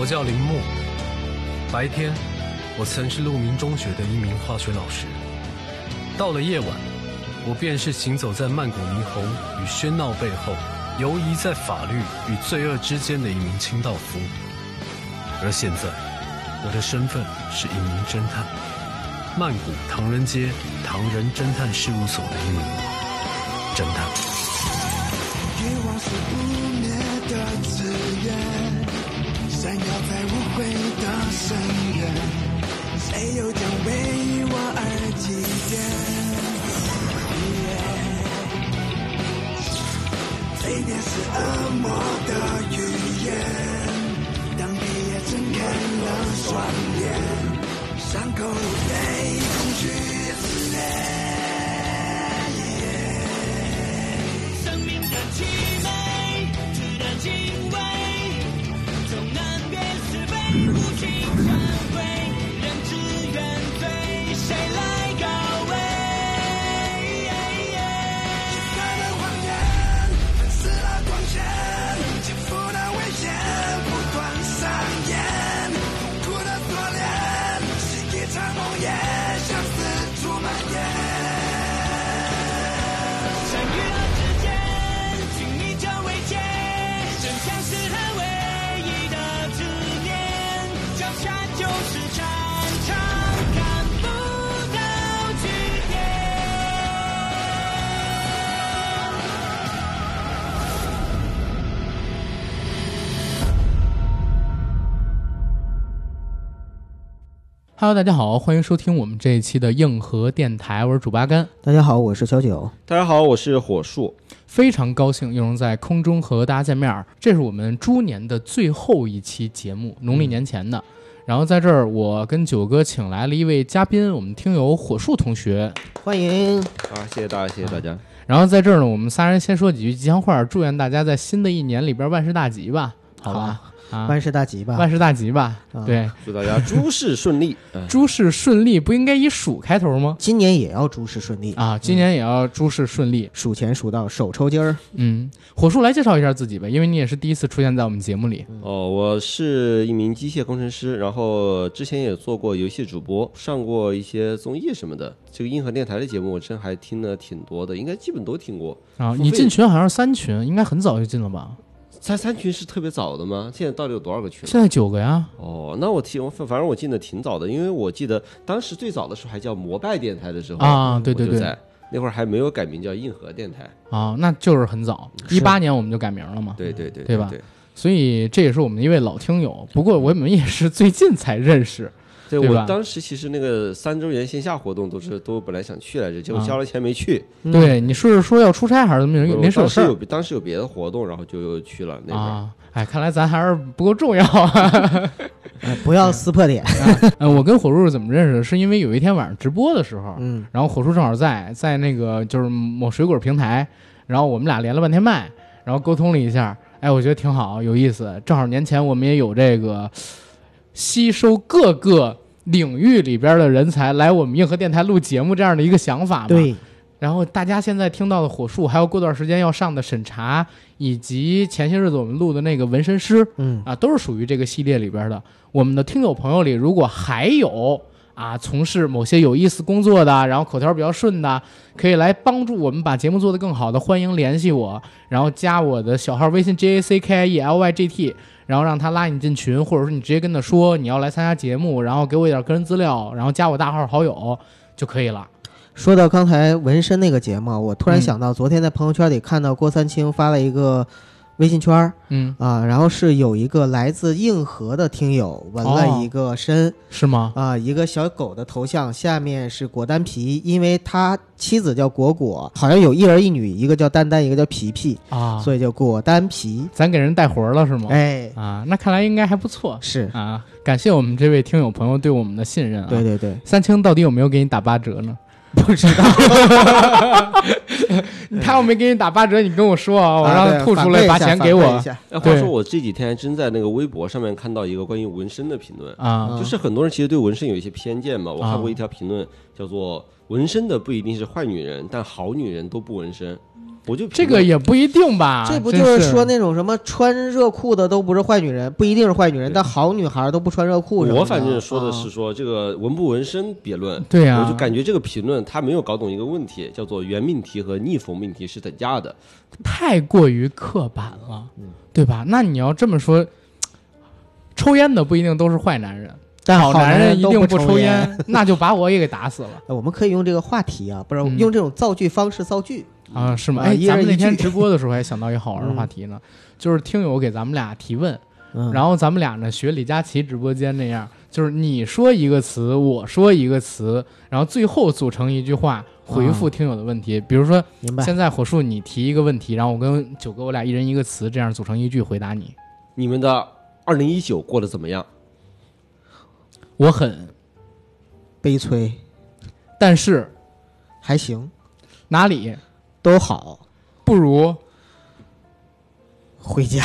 我叫林木。白天，我曾是鹿鸣中学的一名化学老师。到了夜晚，我便是行走在曼谷霓虹与喧闹背后，游移在法律与罪恶之间的一名清道夫。而现在，我的身份是一名侦探，曼谷唐人街唐人侦探事务所的一名侦探。在无悔的深渊。谁又将为我而祭奠？嘴边是恶魔的语言。当黑夜睁开了双眼，伤口被恐惧撕裂。生命的凄美，Hello，大家好，欢迎收听我们这一期的硬核电台，我是主八甘，大家好，我是小九。大家好，我是火树。非常高兴又能在空中和大家见面儿。这是我们猪年的最后一期节目，农历年前的。然后在这儿，我跟九哥请来了一位嘉宾，我们听友火树同学。欢迎，啊，谢谢大家，谢谢大家。然后在这儿呢，我们仨人先说几句吉祥话，祝愿大家在新的一年里边万事大吉吧，好吧？啊，万事大吉吧。万事大吉吧。啊对，祝大家诸事顺利。嗯，诸事顺利，不应该以鼠开头吗？今年也要诸事顺利，啊，今年也要诸事顺利。数钱数到手抽筋儿。嗯，火树来介绍一下自己吧，因为你也是第一次出现在我们节目里。哦，我是一名机械工程师，然后之前也做过游戏主播，上过一些综艺什么的。这个硬核电台的节目，我真还听了挺多的，应该基本都听过。啊，你进群好像是三群，应该很早就进了吧？三三群是特别早的吗？现在到底有多少个群？现在九个呀。哦，那我听，反反正我进的挺早的，因为我记得当时最早的时候还叫摩拜电台的时候啊对对对在那会儿还没有改名叫硬核电台。啊，那就是很早，一八年我们就改名了嘛。对对对对吧对所以这也是我们一位老听友，不过我们也是最近才认识。对对我当时其实那个三周年线下活动都是都本来想去来着，结果啊交了钱没去。对，你是说要出差还是怎么？我临时有事儿当时有当时有别的活动，然后就又去了那边。啊？哎，看来咱还是不够重要啊。哎 不要撕破脸。呃，我跟火树是怎么认识的？是因为有一天晚上直播的时候，嗯，然后火树正好在在那个就是某水果平台，然后我们俩连了半天麦，然后沟通了一下，哎，我觉得挺好，有意思。正好年前我们也有这个吸收各个领域里边的人才来我们硬核电台录节目这样的一个想法嘛。。对，然后大家现在听到的火树，还有过段时间要上的审查，以及前些日子我们录的那个纹身师，嗯，啊，都是属于这个系列里边的。我们的听友朋友里，如果还有啊从事某些有意思工作的，然后口条比较顺的，可以来帮助我们把节目做得更好的，欢迎联系我，然后加我的小号微信 J A C K I E L Y G T，然后让他拉你进群，或者说你直接跟他说你要来参加节目，然后给我一点个人资料，然后加我大号好友就可以了。说到刚才纹身那个节目，我突然嗯想到，昨天在朋友圈里看到郭三清发了一个微信圈儿嗯，啊，然后是有一个来自硬核的听友纹了一个身是吗？啊，一个小狗的头像，下面是果丹皮，因为他妻子叫果果，好像有一儿一女，一个叫丹丹，一个叫皮皮，啊，所以叫果丹皮。咱给人带活了是吗？哎，啊，那看来应该还不错是，啊！感谢我们这位听友朋友对我们的信任啊。对对对，三清到底有没有给你打八折呢？不知道，他要没给你打八折，你跟我说啊，我让他吐出来把钱给我哎，话对说我这几天还真在那个微博上面看到一个关于纹身的评论，啊就是很多人其实对纹身有一些偏见嘛。我啊看过一条评论，叫做“纹身的不一定是坏女人，但好女人都不纹身”。我就这个也不一定吧？这不就是说那种什么穿热裤的都不是坏女人，不一定是坏女人，但好女孩都不穿热裤的。我反正说的是啊说这个纹不纹身别论，对呀、我就感觉这个评论他没有搞懂一个问题，叫做原命题和逆否命题是等价的。太过于刻板了，嗯对吧？那你要这么说，抽烟的不一定都是坏男人，但好男人一定不抽烟。，那就把我也给打死了呃我们可以用这个话题啊，不是嗯用这种造句方式造句。啊？是吗？啊哎，咱们那天直播的时候还想到一个好玩的话题呢，就是听友给咱们俩提问，嗯，然后咱们俩呢学李佳琦直播间那样，就是你说一个词，我说一个词，然后最后组成一句话回复听友的问题。比如说，明白。现在火树你提一个问题，然后我跟九哥我俩一人一个词，这样组成一句回答你。你们的二零一九过得怎么样？我很，悲催，但是还行，哪里都好，不如，回家。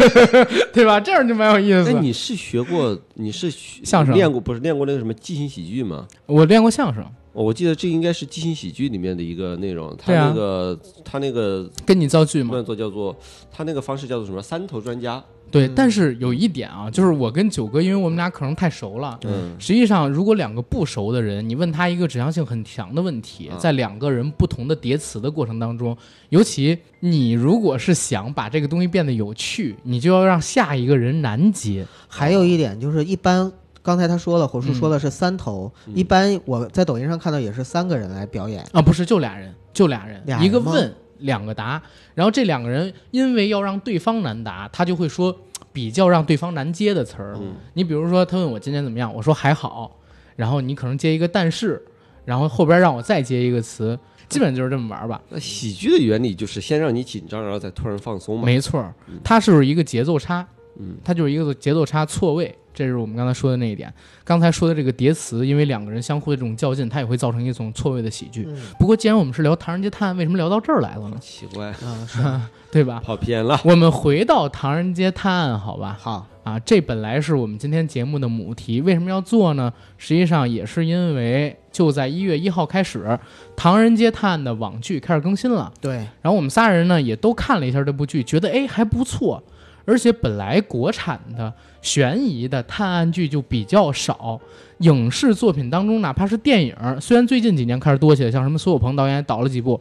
对吧？这样就蛮有意思。那你是学过，你是学相声练过，不是练过那个什么即兴喜剧吗？我练过相声，哦我记得这应该是即兴喜剧里面的一个内容。他那个他那个跟你造句吗？叫做叫做他那个方式叫做什么？三头专家。对，但是有一点啊，就是我跟九哥，因为我们俩可能太熟了。嗯，实际上，如果两个不熟的人，你问他一个指向性很强的问题，啊在两个人不同的叠词的过程当中，尤其你如果是想把这个东西变得有趣，你就要让下一个人难接。还有一点就是，一般刚才他说了，火叔嗯说的是三头，一般我在抖音上看到也是三个人来表演。啊，不是，就俩人，就俩人，俩人一个问，两个答，然后这两个人因为要让对方难答，他就会说比较让对方难接的词儿。嗯你比如说，他问我今天怎么样，我说还好，然后你可能接一个但是，然后后边让我再接一个词，基本就是这么玩吧。那喜剧的原理就是先让你紧张，然后再突然放松嘛。没错儿，它是一个节奏差，嗯，它就是一个节奏差错位，这是我们刚才说的那一点。刚才说的这个叠词，因为两个人相互的这种较劲，它也会造成一种错位的喜剧。嗯不过，既然我们是聊《唐人街探案》，为什么聊到这儿来了呢？奇怪，啊，是对吧？跑偏了。我们回到《唐人街探案》，好吧？好，啊，这本来是我们今天节目的母题，为什么要做呢？实际上也是因为就在一月一号开始，《唐人街探案》的网剧开始更新了。对，然后我们仨人呢也都看了一下这部剧，觉得哎还不错，而且本来国产的悬疑的探案剧就比较少，影视作品当中哪怕是电影，虽然最近几年开始多起来，像什么苏有朋导演也导了几部，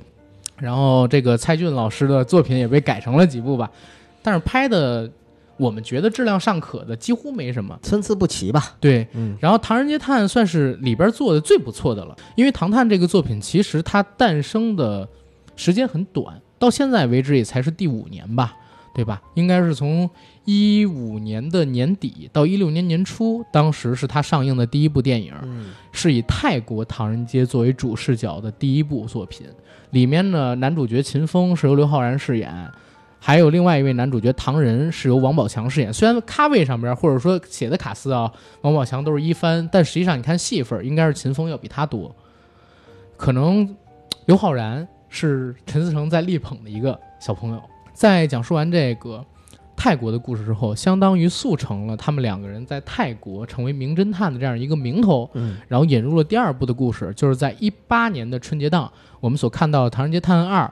然后这个蔡骏老师的作品也被改成了几部吧，但是拍的我们觉得质量尚可的几乎没什么。参差不齐吧？对，嗯，然后《唐人街探案》算是里边做的最不错的了，因为《唐探》这个作品其实它诞生的时间很短，到现在为止也才是第五年吧，对吧？应该是从一五年的年底到一六年年初，当时是他上映的第一部电影，嗯，是以泰国唐人街作为主视角的第一部作品。里面呢，男主角秦风是由刘昊然饰演，还有另外一位男主角唐仁是由王宝强饰演。虽然咖位上边或者说写的卡司啊，王宝强都是一番，但实际上你看戏份，应该是秦风要比他多。可能刘昊然是陈思诚在力捧的一个小朋友。在讲述完这个泰国的故事之后，相当于速成了他们两个人在泰国成为名侦探的这样一个名头。嗯，然后引入了第二部的故事，就是在一八年的春节档，我们所看到的《唐人街探案二》，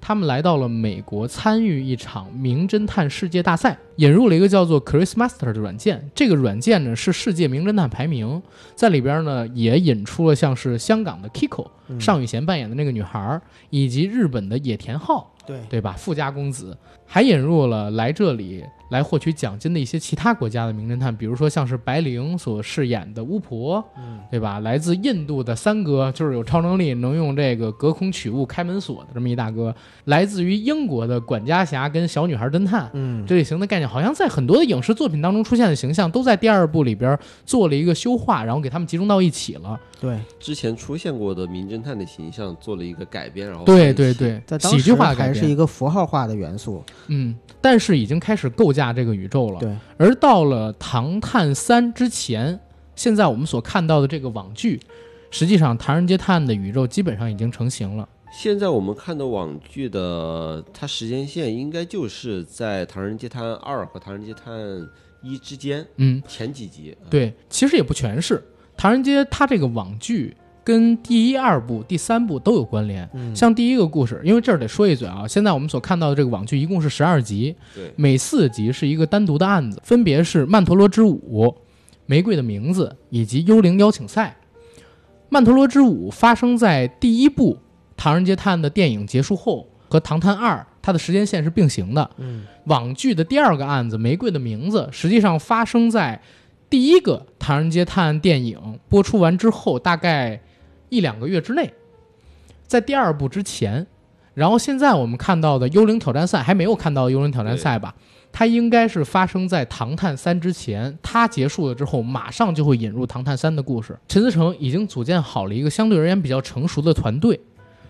他们来到了美国参与一场名侦探世界大赛，引入了一个叫做 Chris Master 的软件。这个软件呢是世界名侦探排名，在里边呢也引出了像是香港的 Kiko、嗯尚宇贤扮演的那个女孩，以及日本的野田昊，对，对吧？富家公子，还引入了来这里来获取奖金的一些其他国家的名侦探，比如说像是白灵所饰演的巫婆，嗯，对吧？来自印度的三哥，就是有超能力，能用这个隔空取物、开门锁的这么一大哥；来自于英国的管家侠跟小女孩侦探。嗯，这类型的概念，好像在很多的影视作品当中出现的形象，都在第二部里边做了一个修化，然后给他们集中到一起了。对，之前出现过的名侦探的形象做了一个改编，然后对对对，在当时喜剧化改编，还是一个符号化的元素。嗯，但是已经开始构架这个宇宙了。对，而到了《唐探三》之前，现在我们所看到的这个网剧，实际上《唐人街探案》的宇宙基本上已经成型了。现在我们看的网剧的它时间线应该就是在《唐人街探案二》和《唐人街探案一》之间嗯，前几集。对，其实也不全是。《唐人街》它这个网剧跟第一、二部、第三部都有关联。嗯像第一个故事，因为这儿得说一嘴啊，现在我们所看到的这个网剧一共是十二集，每四集是一个单独的案子，分别是曼陀罗之舞、玫瑰的名字以及幽灵邀请赛。曼陀罗之舞发生在第一部《唐人街探案》的电影结束后，和《唐探二》它的时间线是并行的。嗯，网剧的第二个案子《玫瑰的名字》实际上发生在第一个《唐人街探案》电影播出完之后，大概一两个月之内，在第二部之前。然后现在我们看到的《幽灵挑战赛》还没有看到《幽灵挑战赛》吧？它应该是发生在《唐探三》之前，它结束了之后，马上就会引入《唐探三》的故事。陈思诚已经组建好了一个相对而言比较成熟的团队，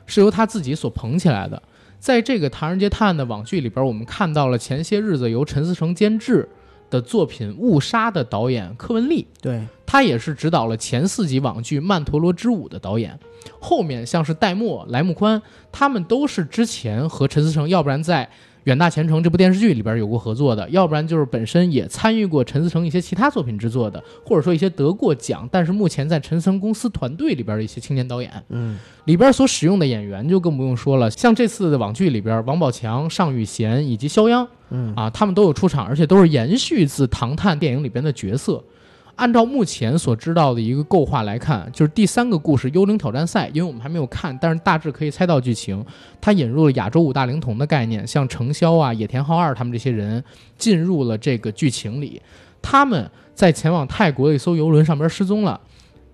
是由他自己所捧起来的。在这个《唐人街探案》的网剧里边，我们看到了前些日子由陈思诚监制的作品《误杀》的导演柯文丽，对，他也是指导了前四集网剧《曼陀罗之舞》的导演。后面像是戴墨、莱木宽，他们都是之前和陈思诚，要不然在《远大前程》这部电视剧里边有过合作的，要不然就是本身也参与过陈思诚一些其他作品制作的，或者说一些得过奖，但是目前在陈思诚公司团队里边的一些青年导演。嗯，里边所使用的演员就更不用说了，像这次的网剧里边，王宝强、尚宇贤以及肖央，嗯啊，他们都有出场，而且都是延续自《唐探》电影里边的角色。按照目前所知道的一个构画来看，就是第三个故事《幽灵挑战赛》，因为我们还没有看，但是大致可以猜到剧情。它引入了亚洲五大灵童的概念，像程潇啊、野田浩二他们这些人进入了这个剧情里。他们在前往泰国的一艘游轮上边失踪了，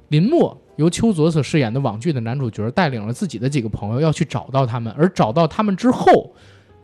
林默由邱泽所饰演的网剧的男主角带领了自己的几个朋友要去找到他们，而找到他们之后，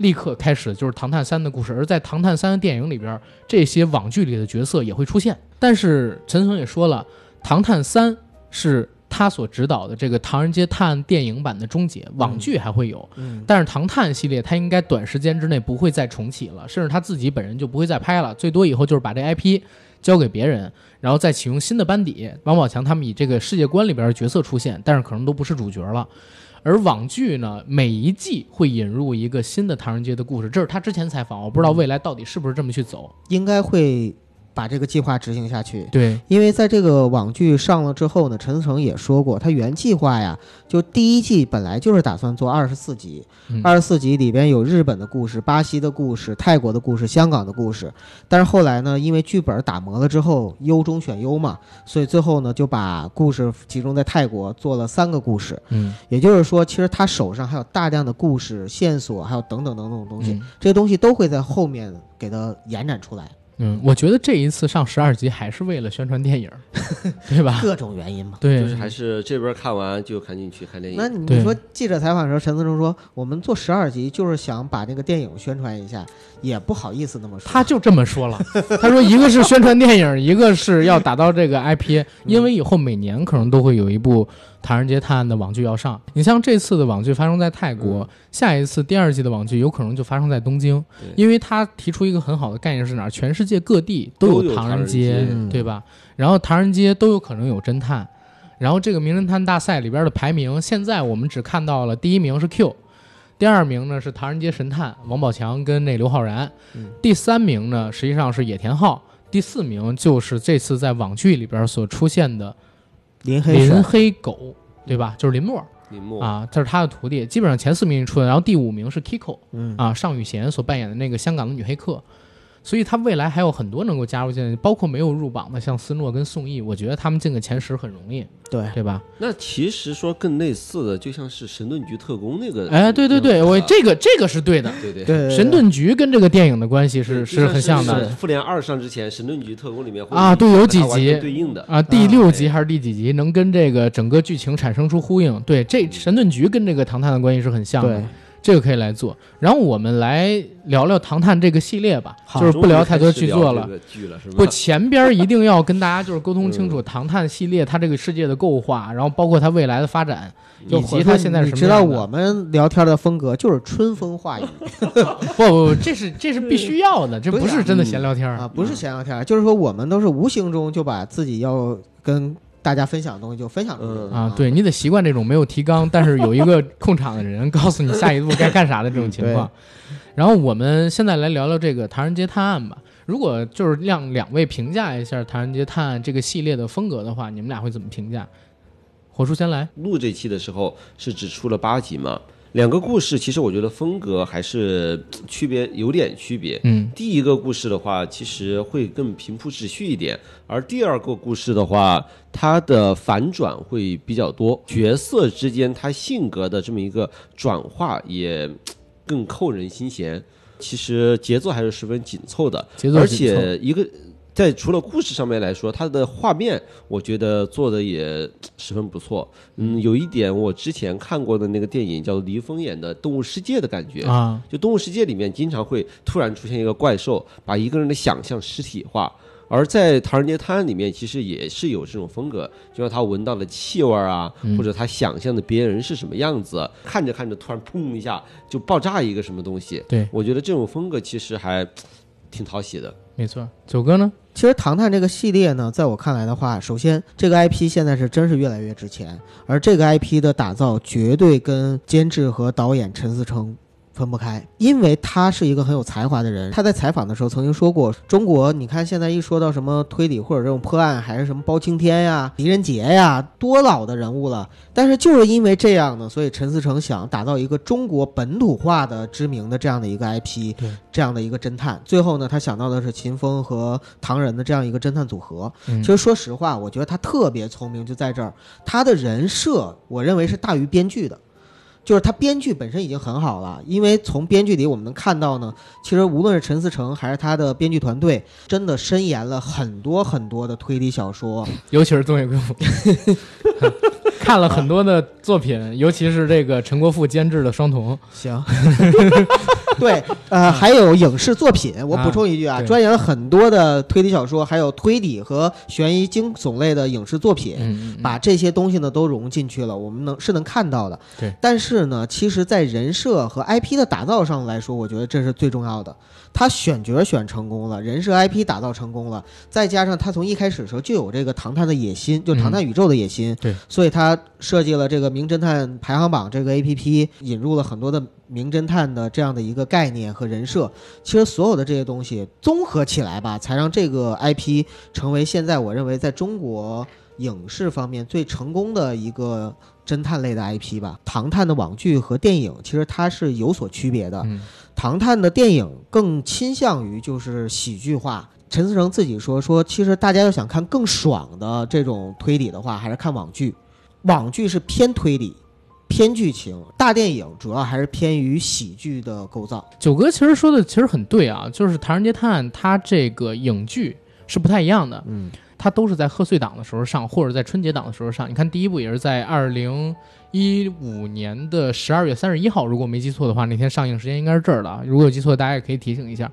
立刻开始就是《唐探三》的故事。而在《唐探三》的电影里边，这些网剧里的角色也会出现。但是陈松也说了，《唐探三》是他所指导的这个《唐人街探案》电影版的终结，网剧还会有。嗯，但是《唐探》系列他应该短时间之内不会再重启了，甚至他自己本人就不会再拍了，最多以后就是把这 IP 交给别人，然后再启用新的班底。王宝强他们以这个世界观里边的角色出现，但是可能都不是主角了。而网剧呢，每一季会引入一个新的唐人街的故事，这是他之前采访，我不知道未来到底是不是这么去走。应该会把这个计划执行下去。对，因为在这个网剧上了之后呢，陈思诚也说过，他原计划呀，就第一季本来就是打算做二十四集，嗯。二十四集里边有日本的故事、巴西的故事、泰国的故事、香港的故事，但是后来呢，因为剧本打磨了之后，优中选优嘛，所以最后呢就把故事集中在泰国做了三个故事。嗯，也就是说，其实他手上还有大量的故事线索，还有等等等等的东西，嗯。这些东西都会在后面给它延展出来，嗯，我觉得这一次上十二集还是为了宣传电影，对吧？各种原因嘛。对，就是还是这边看完就赶紧去看电影。那你说记者采访的时候，陈思诚说我们做十二集就是想把这个电影宣传一下，也不好意思那么说。他就这么说了，他说一个是宣传电影，一个是要打造这个 IP，因为以后每年可能都会有一部《唐人街探案》的网剧要上。你像这次的网剧发生在泰国，下一次第二季的网剧有可能就发生在东京，因为他提出一个很好的概念是哪儿？全世界各地都都有唐唐人街街，嗯对吧？然后唐人街都有可能有侦探，然后这个名侦探大赛里边的排名，现在我们只看到了第一名是 Q。第二名呢是《唐人街神探》，王宝强跟那刘昊然。嗯第三名呢实际上是野田昊。第四名就是这次在网剧里边所出现的林林黑林黑狗，对吧？就是林默林默，啊，这是他的徒弟。基本上前四名出的，然后第五名是 Kiko 嗯啊，尚宇贤所扮演的那个香港的女黑客。所以他未来还有很多能够加入进来，包括没有入榜的，像斯诺跟宋轶，我觉得他们进个前十很容易，对，对吧？那其实说更类似的，就像是神盾局特工那个。哎，对对对，我这个这个是对的。对对对。对神盾局跟这个电影的关系是是很像的。复联二上之前，神盾局特工里面啊对有几集对应的。啊，第六哎集还是第几集能跟这个整个剧情产生出呼应？对，这神盾局跟这个唐探的关系是很像的。对，这个可以来做。然后我们来聊聊唐探这个系列吧，就是不聊太多剧作了？不，前边一定要跟大家就是沟通清楚 唐探系列它这个世界的构化，然后包括它未来的发展，以及它现在是你知道什么样的。我们聊天的风格就是春风化雨。不不不，这是这是必须要的，这不是真的闲聊天儿。啊，不是闲聊天，就是说我们都是无形中就把自己要跟大家分享的东西就分享出去嗯啊，对你得习惯这种没有提纲，但是有一个 控场的人告诉你下一步该干啥的这种情况。然后我们现在来聊聊这个《唐人街探案》吧。如果就是让两位评价一下《唐人街探案》这个系列的风格的话，你们俩会怎么评价？火叔先来，录这期的时候是只出了八集嘛，两个故事其实我觉得风格还是区别有点区别。嗯，第一个故事的话，其实会更平铺直叙一点，而第二个故事的话，它的反转会比较多，角色之间他性格的这么一个转化也更扣人心弦。其实节奏还是十分紧凑的，而且一个在除了故事上面来说，它的画面我觉得做的也十分不错。嗯，有一点我之前看过的那个电影叫黎峰演的《动物世界》的感觉啊，就《动物世界》里面经常会突然出现一个怪兽，把一个人的想象实体化。而在《唐人街探案》里面，其实也是有这种风格，就像他闻到的气味啊，嗯或者他想象的别人是什么样子，看着看着突然砰一下就爆炸一个什么东西。对我觉得这种风格其实还挺讨喜的。没错。九哥呢？其实《唐探》这个系列呢，在我看来的话，首先这个 IP 现在是真是越来越值钱，而这个 IP 的打造绝对跟监制和导演陈思诚分不开，因为他是一个很有才华的人。他在采访的时候曾经说过，中国你看现在一说到什么推理或者这种破案，还是什么包青天呀、狄仁杰呀，多老的人物了。但是就是因为这样呢，所以陈思诚想打造一个中国本土化的知名的这样的一个 IP，对这样的一个侦探。最后呢，他想到的是秦风和唐人的这样一个侦探组合。嗯其实说实话，我觉得他特别聪明，就在这儿，他的人设我认为是大于编剧的。就是他编剧本身已经很好了，因为从编剧里我们能看到呢，其实无论是陈思诚还是他的编剧团队，真的深研了很多很多的推理小说，尤其是东野圭吾，看了很多的作品，尤其是这个陈国富监制的《双瞳》。行，对，呃，还有影视作品，我补充一句啊，对钻研了很多的推理小说，还有推理和悬疑惊悚类的影视作品，嗯，嗯把这些东西呢都融进去了，我们能是能看到的。对，但是呢，其实，在人设和 IP 的打造上来说，我觉得这是最重要的。他选角选成功了，人设 IP 打造成功了，再加上他从一开始的时候就有这个唐探的野心，就唐探宇宙的野心。对，所以他设计了这个名侦探排行榜这个 APP，引入了很多的名侦探的这样的一个概念和人设。其实所有的这些东西综合起来吧，才让这个 IP 成为现在我认为在中国影视方面最成功的一个侦探类的 IP 吧。唐探的网剧和电影其实它是有所区别的。嗯唐探的电影更倾向于就是喜剧化。陈思诚自己说说，其实大家要想看更爽的这种推理的话，还是看网剧。网剧是偏推理、偏剧情，大电影主要还是偏于喜剧的构造。九哥其实说的其实很对啊，就是《唐人街探案》它这个影剧是不太一样的，嗯，它都是在贺岁档的时候上，或者在春节档的时候上。你看第一部也是在二零一五年的十二月三十一号，如果没记错的话，那天上映时间应该是这儿的啊。如果有记错，大家也可以提醒一下。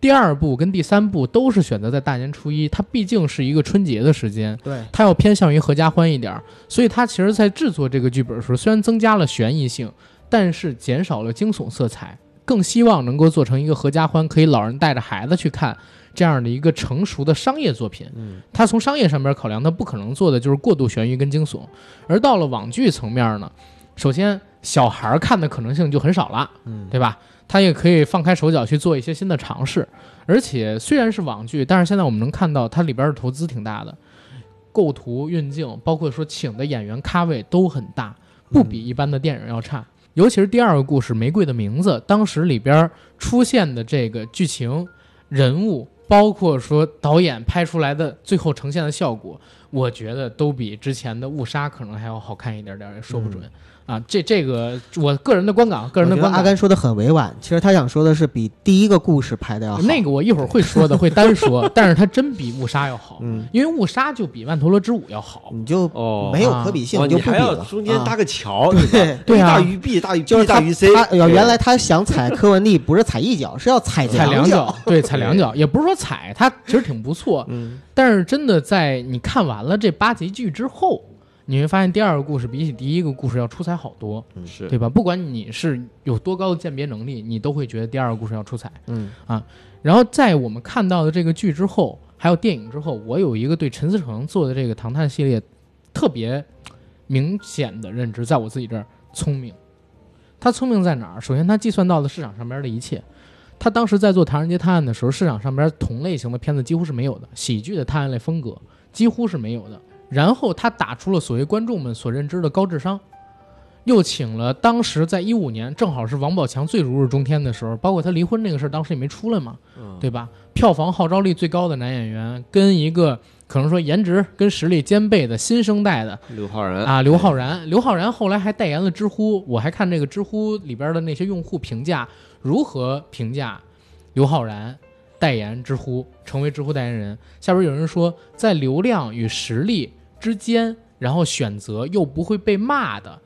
第二部跟第三部都是选择在大年初一，它毕竟是一个春节的时间，对，它要偏向于合家欢一点儿，所以它其实在制作这个剧本的时候，虽然增加了悬疑性，但是减少了惊悚色彩，更希望能够做成一个合家欢，可以老人带着孩子去看这样的一个成熟的商业作品。嗯，它从商业上边考量，它不可能做的就是过度悬疑跟惊悚，而到了网剧层面呢，首先小孩儿看的可能性就很少了，嗯，对吧？它也可以放开手脚去做一些新的尝试，而且虽然是网剧，但是现在我们能看到它里边的投资挺大的，构图、运镜，包括说请的演员咖位都很大，不比一般的电影要差。尤其是第二个故事《玫瑰的名字》，当时里边出现的这个剧情、人物，包括说导演拍出来的最后呈现的效果，我觉得都比之前的《误杀》可能还要好看一点点，也说不准、啊。这这个我个人的观感，个人的观感。阿甘说的很委婉，其实他想说的是比第一个故事拍的要好。那个我一会儿会说的，会单说，但是它真比误杀要好，嗯，因为误杀就比曼陀罗之舞要好。你就哦没有可比性，哦，你就你还要不比了。中间搭啊个桥，对 对啊大于 B 大于 B 就是他大于 C，原来他想踩柯文蒂，不是踩一脚，是要踩踩两脚。对，踩两脚，也不是说踩，他其实挺不错。嗯，但是真的在你看完了这八集剧之后，你会发现第二个故事比起第一个故事要出彩好多，是对吧？不管你是有多高的鉴别能力，你都会觉得第二个故事要出彩。嗯啊然后在我们看到的这个剧之后，还有电影之后，我有一个对陈思诚做的这个唐探系列特别明显的认知，在我自己这儿聪明。他聪明在哪儿？首先，他计算到了市场上边的一切。他当时在做《唐人街探案》的时候，市场上边同类型的片子几乎是没有的，喜剧的探案类风格几乎是没有的。然后他打出了所谓观众们所认知的高智商，又请了当时在一五年正好是王宝强最如日中天的时候，包括他离婚那个事儿，当时也没出来嘛，对吧？票房号召力最高的男演员，跟一个可能说颜值跟实力兼备的新生代的刘昊然啊，刘昊然，刘昊然后来还代言了知乎，我还看这个知乎里边的那些用户评价如何评价刘昊然代言知乎，成为知乎代言人。下边有人说，在流量与实力之间，然后选择又不会被骂的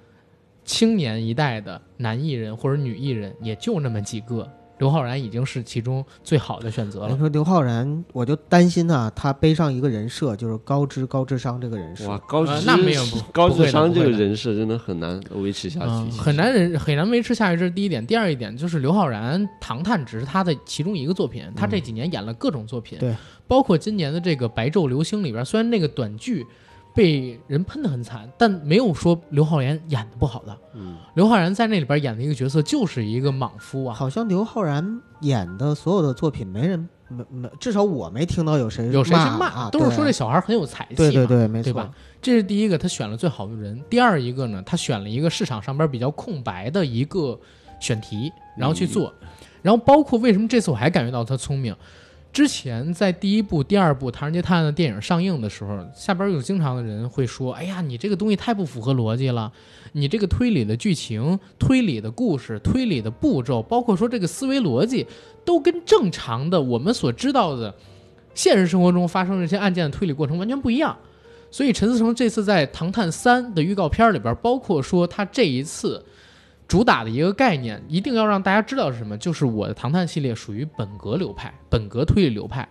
青年一代的男艺人或者女艺人，也就那么几个。刘昊然已经是其中最好的选择了。你说刘昊然，我就担心啊，他背上一个人设，就是高知高智商这个人设。哇，高智、呃那没有 不高不会的智商这个人设真的很难维持下去，嗯，很难人很难维持下去，这是第一点。第二一点就是刘昊然《唐探》只是他的其中一个作品，他这几年演了各种作品，对，包括今年的这个《白昼流星》里边，虽然那个短剧被人喷的很惨，但没有说刘昊然演的不好的。嗯，刘昊然在那里边演的一个角色就是一个莽夫啊，好像刘昊然演的所有的作品，没人没没，至少我没听到有谁有谁去骂，啊，都是说这小孩很有才气，对对对，没错对吧，这是第一个，他选了最好的人。第二一个呢，他选了一个市场上边比较空白的一个选题，然后去做。然后包括为什么这次我还感觉到他聪明，之前在第一部、第二部《唐人街探案》的电影上映的时候，下边有经常的人会说：“哎呀，你这个东西太不符合逻辑了，你这个推理的剧情、推理的故事、推理的步骤，包括说这个思维逻辑，都跟正常的我们所知道的现实生活中发生这些案件的推理过程完全不一样。”所以陈思诚这次在《唐探三》的预告片里边，包括说他这一次主打的一个概念，一定要让大家知道是什么，就是我的《唐探》系列属于本格流派、本格推理流派。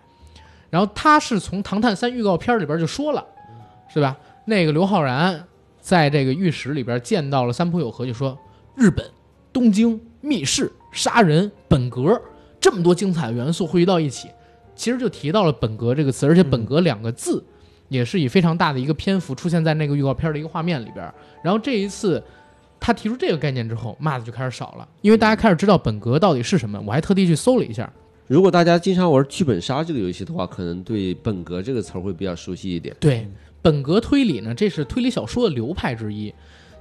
然后他是从《唐探三》预告片里边就说了，是吧？那个刘昊然在这个浴室里边见到了三浦友和，就说日本东京密室杀人本格这么多精彩的元素汇聚到一起，其实就提到了本格这个词，而且本格两个字。也是以非常大的一个篇幅出现在那个预告片的一个画面里边。然后这一次他提出这个概念之后，骂的就开始少了，因为大家开始知道本格到底是什么。我还特地去搜了一下，如果大家经常玩剧本杀这个游戏的话，可能对本格这个词儿会比较熟悉一点。对，本格推理呢，这是推理小说的流派之一，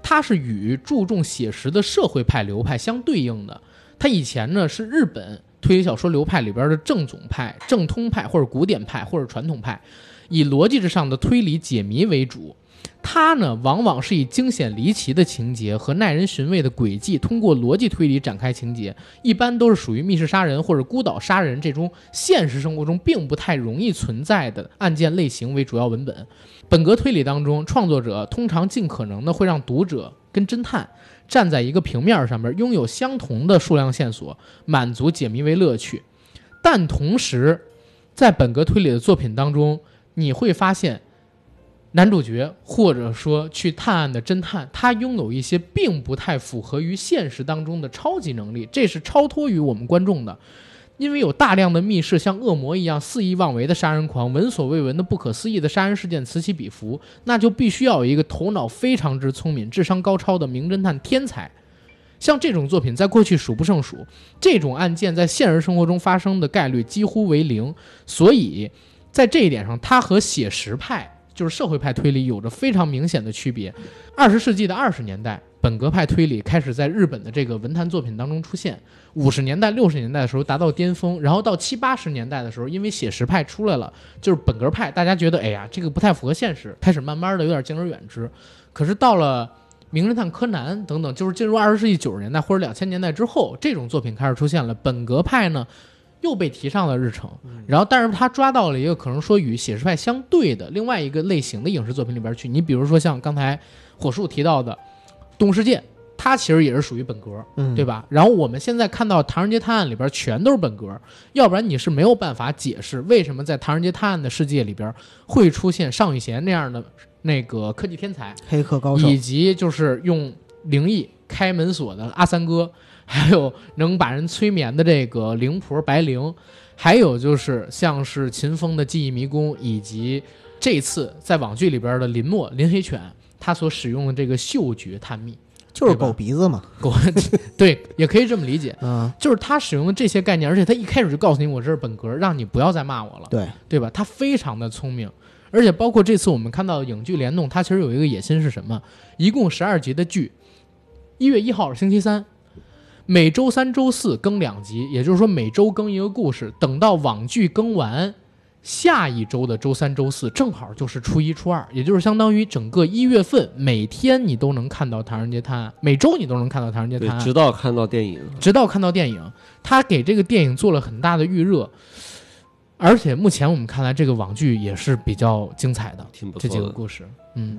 它是与注重写实的社会派流派相对应的。它以前呢是日本推理小说流派里边的正总派、正通派或者古典派或者传统派，以逻辑之上的推理解谜为主。它呢，往往是以惊险离奇的情节和耐人寻味的轨迹，通过逻辑推理展开情节，一般都是属于密室杀人或者孤岛杀人这种现实生活中并不太容易存在的案件类型为主要文本。本格推理当中，创作者通常尽可能的会让读者跟侦探站在一个平面上面，拥有相同的数量线索，满足解谜为乐趣。但同时，在本格推理的作品当中，你会发现，男主角或者说去探案的侦探，他拥有一些并不太符合于现实当中的超级能力，这是超脱于我们观众的。因为有大量的密室像恶魔一样肆意妄为的杀人狂，闻所未闻的不可思议的杀人事件此起彼伏，那就必须要有一个头脑非常之聪明、智商高超的名侦探天才。像这种作品在过去数不胜数，这种案件在现实生活中发生的概率几乎为零，所以在这一点上，它和写实派就是社会派推理有着非常明显的区别。二十世纪的二十年代，本格派推理开始在日本的这个文坛作品当中出现。五十年代、六十年代的时候达到巅峰，然后到七八十年代的时候，因为写实派出来了，就是本格派，大家觉得哎呀这个不太符合现实，开始慢慢的有点敬而远之。可是到了《名侦探柯南》等等，就是进入二十世纪九十年代或者两千年代之后，这种作品开始出现了。本格派呢又被提上了日程，然后但是他抓到了一个可能说与写实派相对的另外一个类型的影视作品里边去。你比如说像刚才火树提到的《动物世界》，它其实也是属于本格。嗯，对吧？然后我们现在看到《唐人街探案》里边全都是本格，要不然你是没有办法解释为什么在《唐人街探案》的世界里边会出现尚宇贤那样的那个科技天才，黑客高手以及就是用灵异开门锁的阿三哥，还有能把人催眠的这个灵婆白灵，还有就是像是秦风的记忆迷宫，以及这次在网剧里边的林默林黑犬，他所使用的这个嗅觉探秘。就是狗鼻子嘛，狗 对，也可以这么理解。嗯，就是他使用的这些概念，而且他一开始就告诉你我这是本格，让你不要再骂我了，对，对吧？他非常的聪明，而且包括这次我们看到的影剧联动，他其实有一个野心是什么？一共十二集的剧，一月一号是星期三，每周三、周四更两集，也就是说每周更一个故事。等到网剧更完，下一周的周三、周四正好就是初一、初二，也就是相当于整个一月份每天你都能看到《唐人街探案》，每周你都能看到《唐人街探，案》，直到看到电影，直到看到电影，他给这个电影做了很大的预热，而且目前我们看来，这个网剧也是比较精彩的，这挺不错的。几个故事，嗯，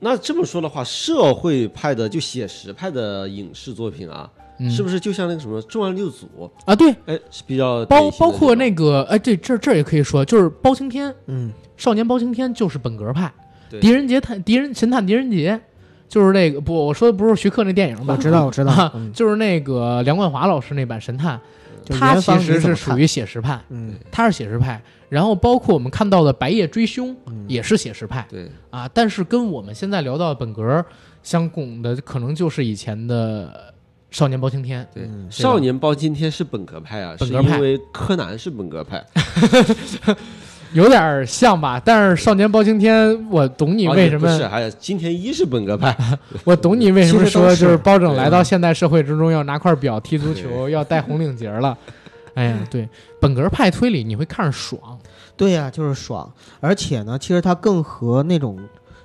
那这么说的话，社会派的就写实派的影视作品啊，嗯。是不是就像那个什么《重案六组》？啊，对，哎，是比较包包括那个，哎，这这这也可以说，就是包青天，嗯，少年包青天就是本格派，狄仁杰探狄仁神探狄仁杰，就是那个不，我说的不是徐克那电影吧？我知道，我知道。啊，嗯，就是那个梁冠华老师那版神探，就他其实是属于写实派，嗯他是写实派。然后包括我们看到的《白夜追凶》嗯也是写实派对，啊，但是跟我们现在聊到的本格相拱的，可能就是以前的少年包青天。对，嗯少年包青天是本格派啊，是本格派因为柯南是本格派，有点像吧，但是少年包青天，我懂你哦为什么，是，还有金田一是本格派，我懂你为什么 说就是包拯来到现代社会之中要拿块表踢足球，要戴红领结了。哎呀，对，本格派推理你会看着爽，对呀、就是爽，而且呢，其实它更和那种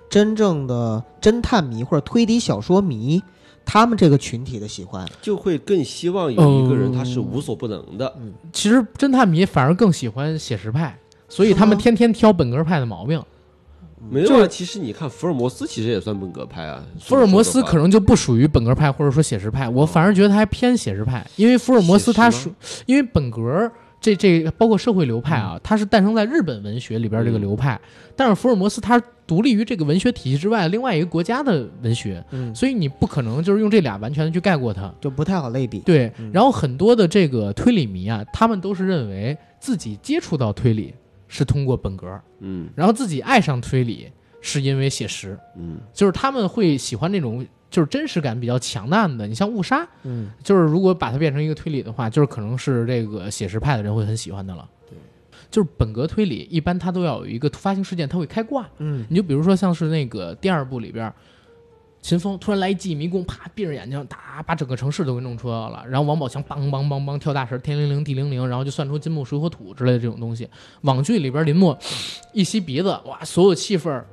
真正的侦探迷或者推理小说迷，他们这个群体的喜欢。就会更希望有一个人哦他是无所不能的。其实侦探迷反而更喜欢写实派，所以他们天天挑本格派的毛病。没有啊，其实你看福尔摩斯其实也算本格派啊。福尔摩斯可能能就不属于本格派或者说写实派，我反而觉得他还偏写实派，因为福尔摩斯他属因为本格这这包括社会流派啊，它是诞生在日本文学里边这个流派，但是福尔摩斯它独立于这个文学体系之外另外一个国家的文学，嗯，所以你不可能就是用这俩完全的去概括它。就不太好类比。对嗯，然后很多的这个推理迷啊，他们都是认为自己接触到推理是通过本格，嗯然后自己爱上推理是因为写实，嗯，就是他们会喜欢那种就是真实感比较强的案子。你像误杀，嗯，就是如果把它变成一个推理的话，就是可能是这个写实派的人会很喜欢的了。对，就是本格推理一般它都要有一个突发性事件，它会开挂。嗯，你就比如说像是那个第二部里边，秦风突然来一记迷宫，啪闭着眼睛，打把整个城市都给弄出来了。然后王宝强梆梆梆梆跳大神，天灵灵地灵灵，然后就算出金木水火土之类的这种东西。网剧里边林默一吸鼻子，哇，所有气氛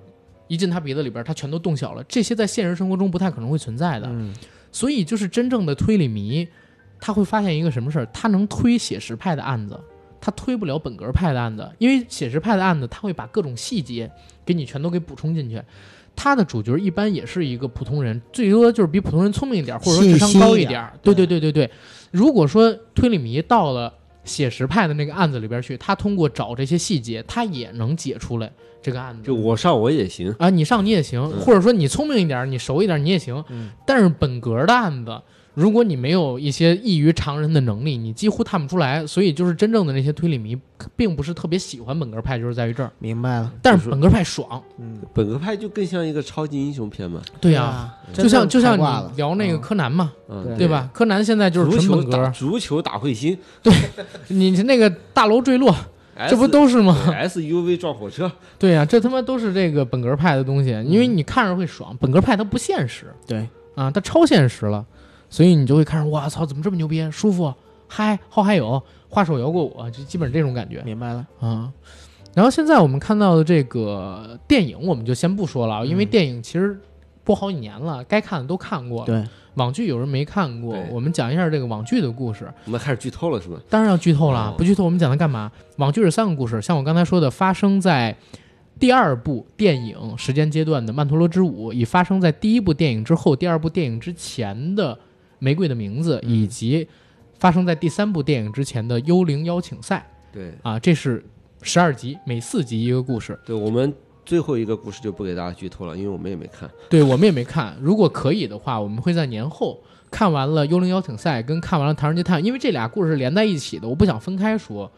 一进他鼻子里边，他全都动小了。这些在现实生活中不太可能会存在的。嗯所以就是真正的推理迷，他会发现一个什么事儿？他能推写实派的案子，他推不了本格派的案子，因为写实派的案子他会把各种细节给你全都给补充进去。他的主角一般也是一个普通人，最多就是比普通人聪明一点，或者说智商高一点儿。对对对对对。如果说推理迷到了写实派的那个案子里边去，他通过找这些细节，他也能解出来这个案子。就我上我也行。啊，你上你也行，嗯或者说你聪明一点，你熟一点你也行。嗯但是本格的案子，如果你没有一些异于常人的能力，你几乎探不出来。所以就是真正的那些推理迷，并不是特别喜欢本格派，就是在于这儿。明白了。但是本格派爽，嗯，本格派就更像一个超级英雄片嘛，对呀、啊，就像就像你聊那个嗯柯南嘛，嗯，对吧？柯南现在就是足球纯本格，打足球打彗星，对你那个大楼坠落，这不都是吗？SUV 撞火车？对呀、这他妈都是这个本格派的东西，因为你看着会爽。本格派它不现实，对啊，它超现实了，所以你就会看着，哇操，怎么这么牛逼，舒服，嗨，后还有，画手摇过我，就基本这种感觉明白了。啊。然后现在我们看到的这个电影，我们就先不说了，因为电影其实播好几年了，该看的都看过。，对，网剧有人没看过，我们讲一下这个网剧的故事。我们开始剧透了是吧？当然要剧透了哦，不剧透我们讲它干嘛？网剧是三个故事，像我刚才说的，发生在第二部电影时间阶段的《曼陀罗之舞》，以发生在第一部电影之后、第二部电影之前的《玫瑰的名字》，以及发生在第三部电影之前的《幽灵邀请赛对》啊，这是十二集，每四集一个故事。对，我们最后一个故事就不给大家剧透了，因为我们也没看。对我们也没看，如果可以的话，我们会在年后看完了《幽灵邀请赛》跟看完了《唐人街探案》，因为这俩故事是连在一起的，我不想分开说，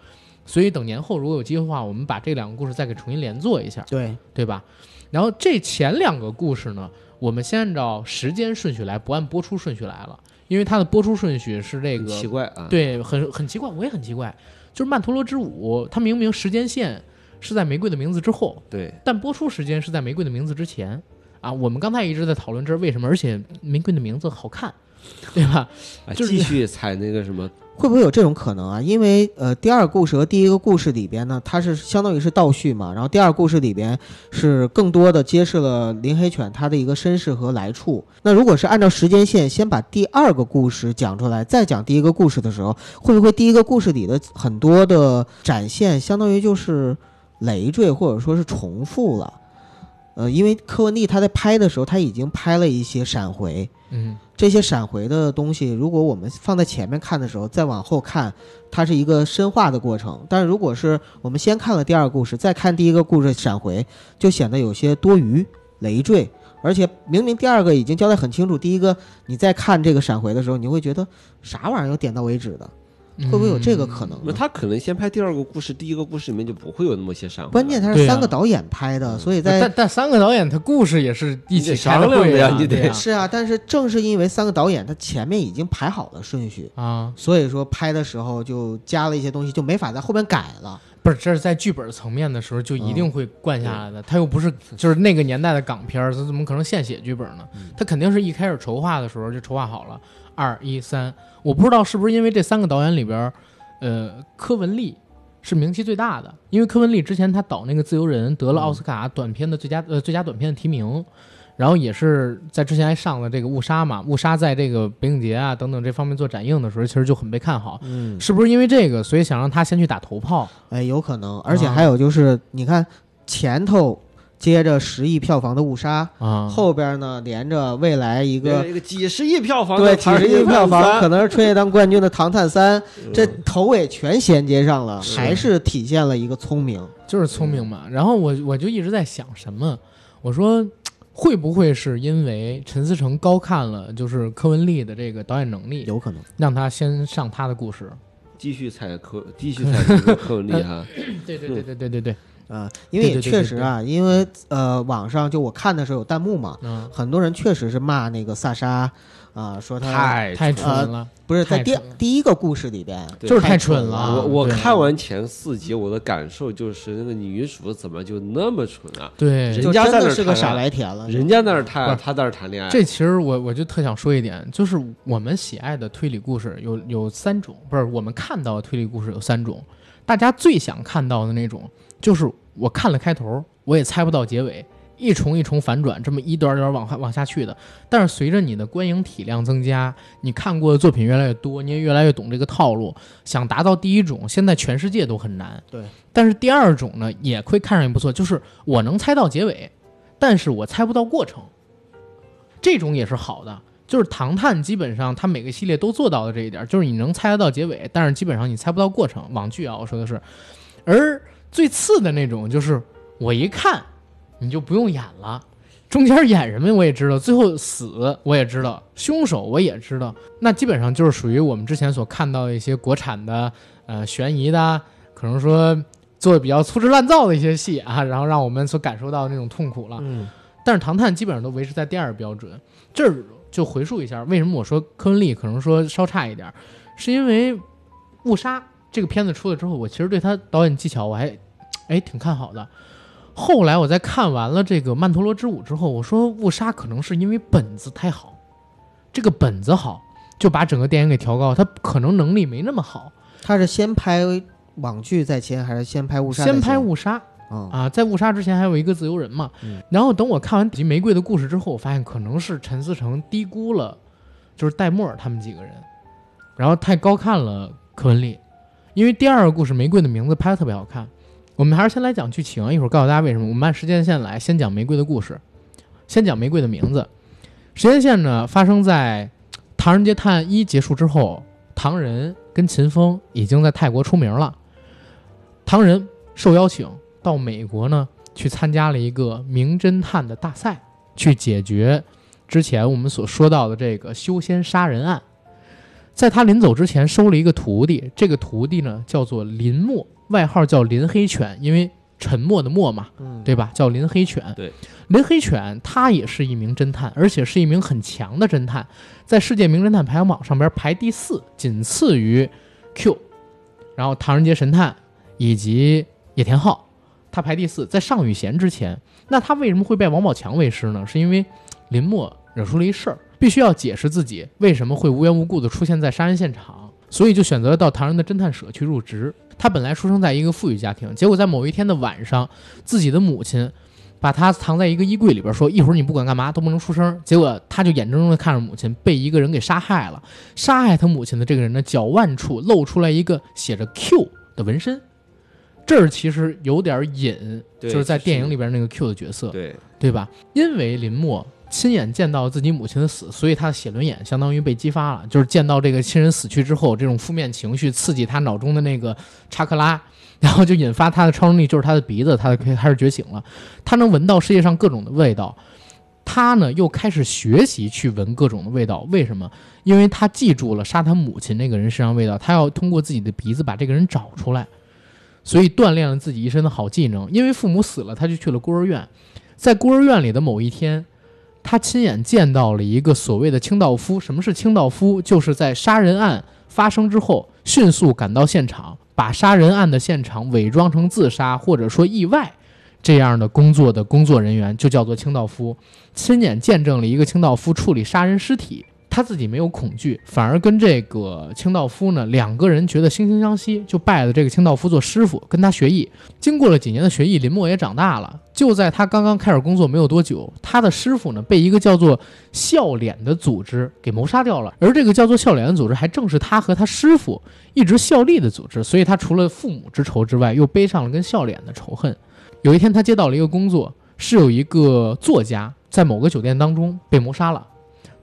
所以等年后如果有机会的话，我们把这两个故事再给重新连做一下，对，对吧？然后这前两个故事呢，我们先按照时间顺序来，不按播出顺序来了，因为它的播出顺序是这个奇怪啊，，对，很很奇怪，我也很奇怪，就是曼陀罗之舞，它明明时间线是在《玫瑰的名字》之后，对，但播出时间是在《玫瑰的名字》之前啊。我们刚才一直在讨论这是为什么，而且《玫瑰的名字》好看，对吧？啊，就是继续踩那个什么，会不会有这种可能啊？因为呃，第二故事和第一个故事里边呢，它是相当于是倒叙嘛，然后第二故事里边是更多的揭示了林黑犬它的一个身世和来处。那如果是按照时间线，先把第二个故事讲出来，再讲第一个故事的时候，会不会第一个故事里的很多的展现，相当于就是累赘或者说是重复了？呃，因为柯文丽他在拍的时候，他已经拍了一些闪回，嗯，这些闪回的东西，如果我们放在前面看的时候，再往后看，它是一个深化的过程。但是如果是我们先看了第二个故事，再看第一个故事闪回，就显得有些多余、累赘。而且明明第二个已经交代很清楚，第一个你再看这个闪回的时候，你会觉得啥玩意儿有点到为止的，会不会有这个可能呢？那他可能先拍第二个故事，第一个故事里面就不会有那么些闪。关键他是三个导演拍的，所以在但但三个导演他故事也是一起商量的呀你得是啊，但是正是因为三个导演他前面已经排好了顺序，啊，所以说拍的时候就加了一些东西，就没法在后边改了。不是，这是在剧本层面的时候就一定会灌下来的。他又不是就是那个年代的港片，他怎么可能现写剧本呢？他肯定是一开始筹划的时候就筹划好了，二一三。我不知道是不是因为这三个导演里边，呃，柯文丽是名气最大的，因为柯文丽之前他导那个《自由人》得了奥斯卡短片的最佳呃最佳短片的提名。然后也是在之前还上了这个《误杀》嘛，《误杀》在这个北影节啊等等这方面做展映的时候，其实就很被看好。嗯，是不是因为这个，所以想让他先去打头炮？哎，有可能，而且还有就是，你看前头接着十亿票房的《误杀》，啊，后边呢连着未来一一个一个几十亿票房对的几十亿票房，可能是春节档冠军的《唐探三》，嗯这头尾全衔接上了，还是体现了一个聪明。就是聪明嘛。然后我我就一直在想什么，我说会不会是因为陈思诚高看了就是柯文丽的这个导演能力，有可能，让他先上他的故事？继续踩柯，继续踩这个柯文丽哈。对对对对对对对，啊，因为也对对对确实啊，因为呃，网上就我看的时候有弹幕嘛，嗯，很多人确实是骂那个萨莎，啊，说他太太蠢了，不是在第蠢了第一个故事里边，对就是太蠢蠢了。我我对看完前四集，我的感受就是那个女主怎么就那么蠢啊？对人就真家在那是个傻白甜了。人家在那儿谈，不是他在那儿谈恋爱。这其实我我就特想说一点，就是我们喜爱的推理故事有有三种，不是我们看到的推理故事有三种，大家最想看到的那种，就是我看了开头，我也猜不到结尾，一重一重反转，这么一段段往下往下去的。但是随着你的观影体量增加，你看过的作品越来越多，你也越来越懂这个套路，想达到第一种，现在全世界都很难。对，但是第二种呢，也会看上去不错，就是我能猜到结尾，但是我猜不到过程。这种也是好的。就是《唐探》基本上它每个系列都做到了这一点，就是你能猜得到结尾，但是基本上你猜不到过程。网剧啊，我说的是，而最次的那种就是我一看你就不用演了，中间演什么我也知道，最后死我也知道，凶手我也知道，那基本上就是属于我们之前所看到的一些国产的呃悬疑的，可能说做的比较粗制滥造的一些戏啊，然后让我们所感受到那种痛苦了。嗯，但是《唐探》基本上都维持在第二标准。这儿就回溯一下，为什么我说柯文丽可能说稍差一点儿，是因为《误杀》这个片子出了之后，我其实对他导演技巧我还哎挺看好的。后来我在看完了这个《曼陀罗之舞》之后，我说《误杀》可能是因为本子太好，这个本子好，就把整个电影给调高。他可能能力没那么好，他是先拍网剧在前，还是先拍误杀？先拍误杀，啊，啊，在误杀之前还有一个自由人嘛。嗯然后等我看完《玫瑰的故事》之后，我发现可能是陈思诚低估了，就是戴墨尔他们几个人，然后太高看了柯文丽，因为第二个故事《玫瑰的名字》拍的特别好看。我们还是先来讲剧情，一会儿告诉大家为什么。我们按时间线来，先讲玫瑰的故事，先讲玫瑰的名字。时间线呢，发生在《唐人街探案一》结束之后，唐人跟秦风已经在泰国出名了。唐人受邀请到美国呢，去参加了一个名侦探的大赛，去解决之前我们所说到的这个修仙杀人案。在他临走之前，收了一个徒弟，这个徒弟呢叫做林默，外号叫林黑犬，因为沉默的默嘛，嗯，对吧？叫林黑犬。对，林黑犬他也是一名侦探，而且是一名很强的侦探，在世界名侦探排行榜上边排第四，仅次于 Q，然后唐人街神探以及野田昊。他排第四，在尚宇贤之前。那他为什么会拜王宝强为师呢？是因为林默惹出了一事儿，必须要解释自己为什么会无缘无故的出现在杀人现场，所以就选择了到唐人的侦探社去入职。他本来出生在一个富裕家庭，结果在某一天的晚上，自己的母亲把他藏在一个衣柜里边，说一会儿你不管干嘛都不能出声。结果他就眼睁睁的看着母亲被一个人给杀害了。杀害他母亲的这个人的脚腕处露出来一个写着 Q 的纹身，这儿其实有点隐，就是在电影里边那个 Q 的角色，对，对吧？因为林默亲眼见到自己母亲的死，所以他的写轮眼相当于被激发了，就是见到这个亲人死去之后，这种负面情绪刺激他脑中的那个查克拉，然后就引发他的超能力，就是他的鼻子，他的开始觉醒了，他能闻到世界上各种的味道。他呢又开始学习去闻各种的味道，为什么？因为他记住了杀他母亲那个人身上味道，他要通过自己的鼻子把这个人找出来，所以锻炼了自己一身的好技能。因为父母死了，他就去了孤儿院，在孤儿院里的某一天，他亲眼见到了一个所谓的清道夫。什么是清道夫？就是在杀人案发生之后，迅速赶到现场，把杀人案的现场伪装成自杀或者说意外这样的工作的工作人员，就叫做清道夫。亲眼见证了一个清道夫处理杀人尸体。他自己没有恐惧，反而跟这个清道夫呢两个人觉得惺惺相惜，就拜了这个清道夫做师傅，跟他学艺。经过了几年的学艺，林默也长大了。就在他刚刚开始工作没有多久，他的师傅呢被一个叫做“笑脸”的组织给谋杀掉了。而这个叫做“笑脸”的组织，还正是他和他师傅一直效力的组织。所以他除了父母之仇之外，又背上了跟笑脸的仇恨。有一天，他接到了一个工作，是有一个作家在某个酒店当中被谋杀了。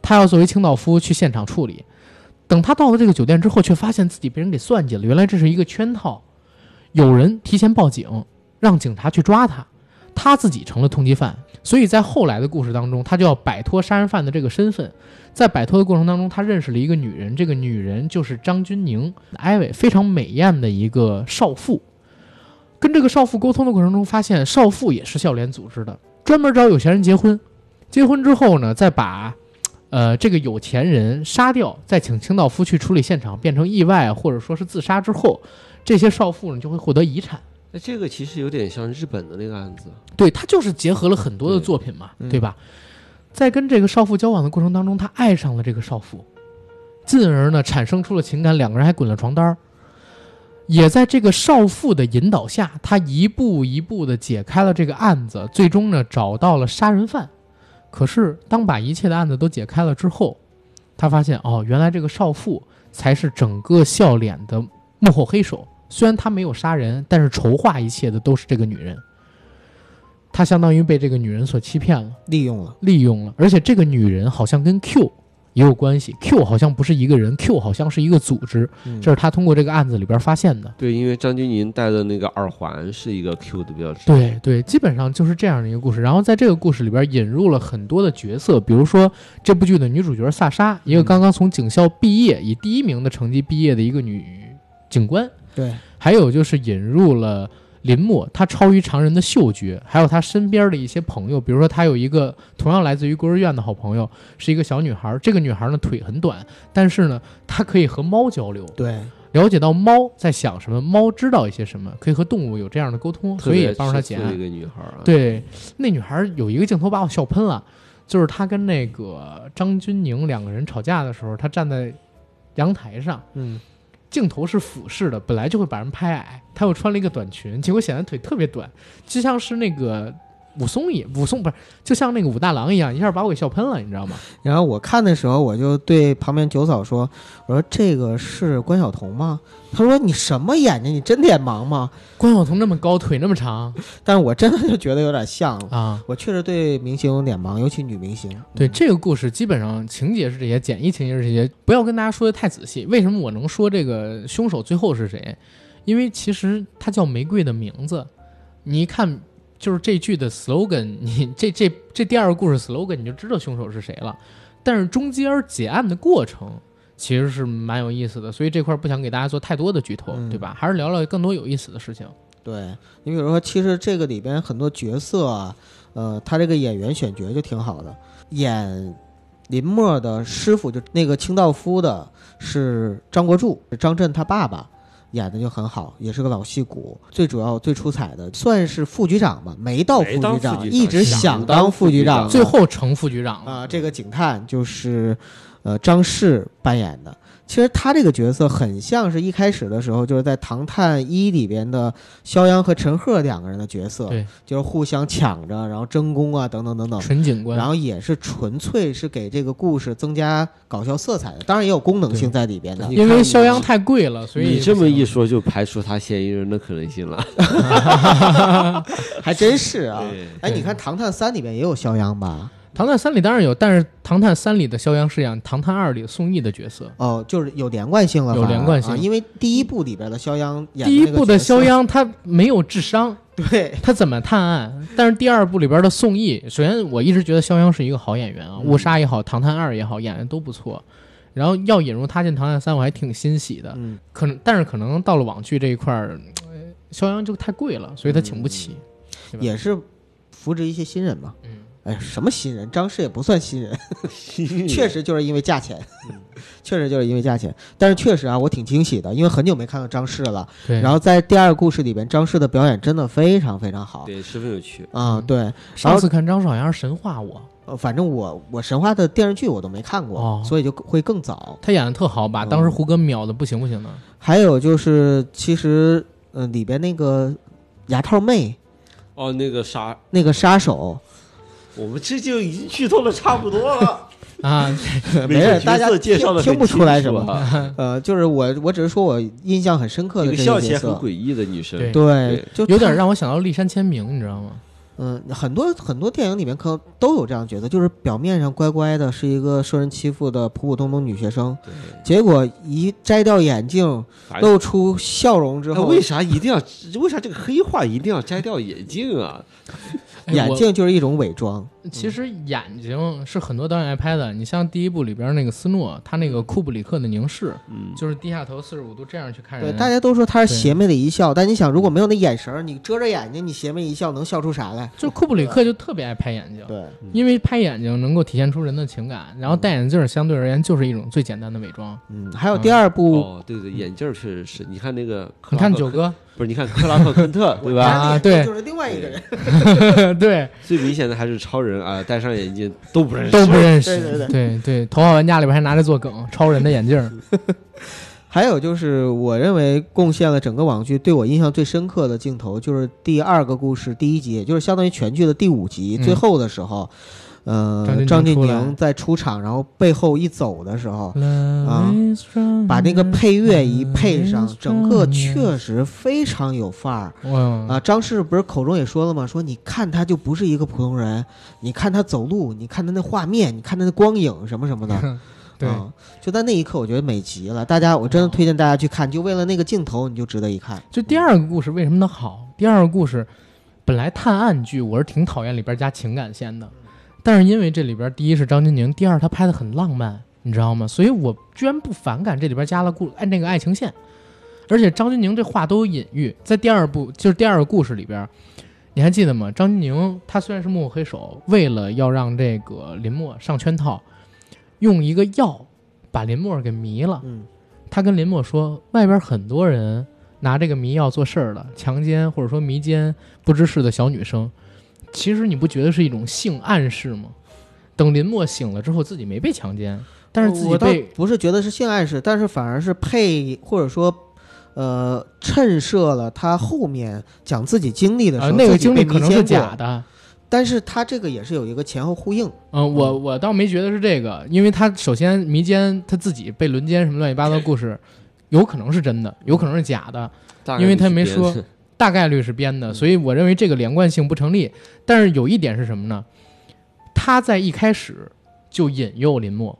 他要作为清道夫去现场处理。等他到了这个酒店之后，却发现自己被人给算计了。原来这是一个圈套，有人提前报警，让警察去抓他，他自己成了通缉犯。所以在后来的故事当中，他就要摆脱杀人犯的这个身份。在摆脱的过程当中，他认识了一个女人，这个女人就是张钧甯，艾薇，非常美艳的一个少妇。跟这个少妇沟通的过程中，发现少妇也是笑脸组织的，专门找有钱人结婚。结婚之后呢，再把呃，这个有钱人杀掉，再请清道夫去处理现场，变成意外或者说是自杀之后，这些少妇呢就会获得遗产。那这个其实有点像日本的那个案子，对他就是结合了很多的作品嘛，对对吧？在跟这个少妇交往的过程当中，他爱上了这个少妇，进而呢产生出了情感，两个人还滚了床单儿。也在这个少妇的引导下，他一步一步的解开了这个案子，最终呢找到了杀人犯。可是当把一切的案子都解开了之后，他发现哦，原来这个少妇才是整个笑脸的幕后黑手。虽然他没有杀人，但是筹划一切的都是这个女人。他相当于被这个女人所欺骗了，利用了。利用了，而且这个女人好像跟 Q 也有关系。Q 好像不是一个人，Q 好像是一个组织，嗯这是他通过这个案子里边发现的。对，因为张钧甯戴的那个耳环是一个 Q 的标志。对对，基本上就是这样的一个故事。然后在这个故事里边引入了很多的角色，比如说这部剧的女主角萨莎，一个刚刚从警校毕业，以第一名的成绩毕业的一个女警官。对，还有就是引入了林默，他超于常人的嗅觉，还有他身边的一些朋友，比如说他有一个同样来自于孤儿院的好朋友，是一个小女孩。这个女孩呢腿很短，但是呢她可以和猫交流，对，了解到猫在想什么，猫知道一些什么，可以和动物有这样的沟通，所以也帮助她解案吃醋的一。个女孩啊。，对，那女孩有一个镜头把我笑喷了，就是她跟那个张钧甯两个人吵架的时候，她站在阳台上，嗯，镜头是俯视的，本来就会把人拍矮，她又穿了一个短裙，结果显得腿特别短，就像是那个武松也武松不是，就像那个武大郎一样，一下把我给笑喷了，你知道吗？然后我看的时候，我就对旁边九嫂说：“我说这个是关晓彤吗？”她说：“你什么眼睛？你真脸盲吗关晓彤那么高，腿那么长？”但是我真的就觉得有点像。啊。我确实对明星有脸盲，尤其女明星。对嗯这个故事，基本上情节是这些，简易情节是这些，不要跟大家说的太仔细。为什么我能说这个凶手最后是谁？因为其实他叫玫瑰的名字，你一看就是这句的 slogan，你这这这第二个故事 slogan 你就知道凶手是谁了。但是中间结案的过程其实是蛮有意思的，所以这块儿不想给大家做太多的剧透，嗯对吧？还是聊聊更多有意思的事情。对你比如说，其实这个里边很多角色啊，呃，他这个演员选角就挺好的。演林默的师傅，就那个清道夫的是张国柱，是张震他爸爸。演的就很好，也是个老戏骨。最主要、最出彩的算是副局长吧，没到副局长，副局长一直想想当当副局长，长最后成副局长了。啊、这个警探就是呃张氏扮演的。其实他这个角色很像是一开始的时候，就是在《唐探一》里边的肖央和陈赫两个人的角色，对，就是互相抢着，然后争功啊，等等等等。纯警官，然后也是纯粹是给这个故事增加搞笑色彩的，当然也有功能性在里边的。因为肖央太贵了，所以你这么一说，就排除他嫌疑人的可能性了。还真是啊！对哎，你看《唐探三》里边也有肖央吧？《唐探三》里当然有，但是《唐探三》里的肖央饰演《唐探二》里宋轶的角色。哦，就是有连贯性了，有连贯性啊，因为第一部里边的肖央演第一部的肖，央他没有智商，对，他怎么探案？但是第二部里边的宋轶，首先我一直觉得肖央是一个好演员啊，嗯误杀》也好，《唐探二》也好，演的都不错。然后要引入他进《唐探三》，我还挺欣喜的。嗯，可能，但是可能到了网剧这一块儿，呃肖央就太贵了，所以他请不起。也是扶植一些新人嘛。嗯，哎，什么新人？张氏也不算新人，确实就是因为价钱，确实就是因为价钱。但是确实啊，我挺惊喜的，因为很久没看到张氏了。对。然后在第二个故事里边，张氏的表演真的非常非常好。对，十分有趣。啊、对，上次看张氏好像是神话我，呃，反正我我神话的电视剧我都没看过，哦所以就会更早。他演的特好，把当时胡歌秒的不行不行的。还有就是，其实呃里边那个牙套妹哦，那个杀，那个杀手，我们这就已经剧透的差不多了。啊，没事，大家角色介绍的听听不出来什么。呃，就是我我只是说我印象很深刻的这一个角色起来很诡，异的女生。对对，就有点让我想到立山签名，你知道吗？嗯，很多很多电影里面可能都有这样角色，就是表面上乖乖的，是一个受人欺负的普普通通女学生，对结果一摘掉眼镜，露出笑容之后，那为啥一定要？为啥这个黑化一定要摘掉眼镜啊？哎眼镜就是一种伪装？其实眼睛是很多导演爱拍的。你像第一部里边那个斯诺，他那个库布里克的凝视，嗯，就是低下头四十五度这样去看对，人。大家都说他是邪魅的一笑，但你想，如果没有那眼神，你遮着眼睛，你邪魅一笑，能笑出啥来？就库布里克就特别爱拍眼睛，对，因为拍眼睛能够体现出人的情感，然后戴眼镜相对而言就是一种最简单的伪装。嗯，还有第二部，哦，对对，眼镜儿确实是。你看那个你，看九哥，不是？你看克拉克昆特，对吧？啊对就是另外一个人，对，最明显的还是超人啊，戴上眼镜都不认识。都不认识。对对对对对头号玩家里边还拿着做梗，超人的眼镜儿。还有就是，我认为贡献了整个网剧对我印象最深刻的镜头，就是第二个故事第一集，也就是相当于全剧的第五集、嗯最后的时候，呃，张张钧钧甯出来甯在出场，然后背后一走的时候，啊把那个配乐一配上，整个确实非常有范儿啊！张氏不是口中也说了吗？说你看他就不是一个普通人，你看他走路，你看他那画面，你看他那光影什么什么的，对啊，就在那一刻，我觉得美极了。大家，我真的推荐大家去看，就为了那个镜头，你就值得一看。就第二个故事为什么能好？第二个故事本来探案剧我是挺讨厌里边加情感线的，但是因为这里边第一是张钧甯，第二他拍的很浪漫，你知道吗？所以我居然不反感这里边加了故按那个爱情线，而且张钧甯这话都有隐喻，在第二部就是第二个故事里边。你还记得吗？张钧甯他虽然是幕后黑手，为了要让这个林默上圈套，用一个药把林默给迷了。嗯，他跟林默说，外边很多人拿这个迷药做事儿了，强奸或者说迷奸不知事的小女生。其实你不觉得是一种性暗示吗？等林默醒了之后，自己没被强奸，但是自己我倒被不是觉得是性暗示，但是反而是配或者说，呃，衬设了他后面讲自己经历的时候，呃那个经历可能是假，的。但是他这个也是有一个前后呼应。嗯、我我倒没觉得是这个，因为他首先迷奸他自己被轮奸什么乱七八糟的故事，有可能是真的，有可能是假的。因为他没说的大概率是编的，所以我认为这个连贯性不成立。但是有一点是什么呢？他在一开始就引诱林默，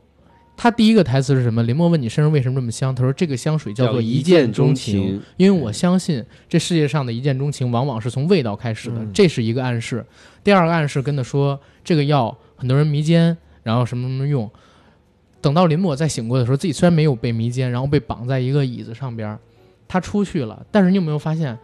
他第一个台词是什么？林默问你身上为什么这么香？他说这个香水叫做一见钟情，，因为我相信这世界上的一见钟情往往是从味道开始的，嗯这是一个暗示。第二个暗示跟他说这个药很多人迷奸，然后什么什么用。等到林默再醒过的时候，自己虽然没有被迷奸，然后被绑在一个椅子上边儿，他出去了。但是你有没有发现，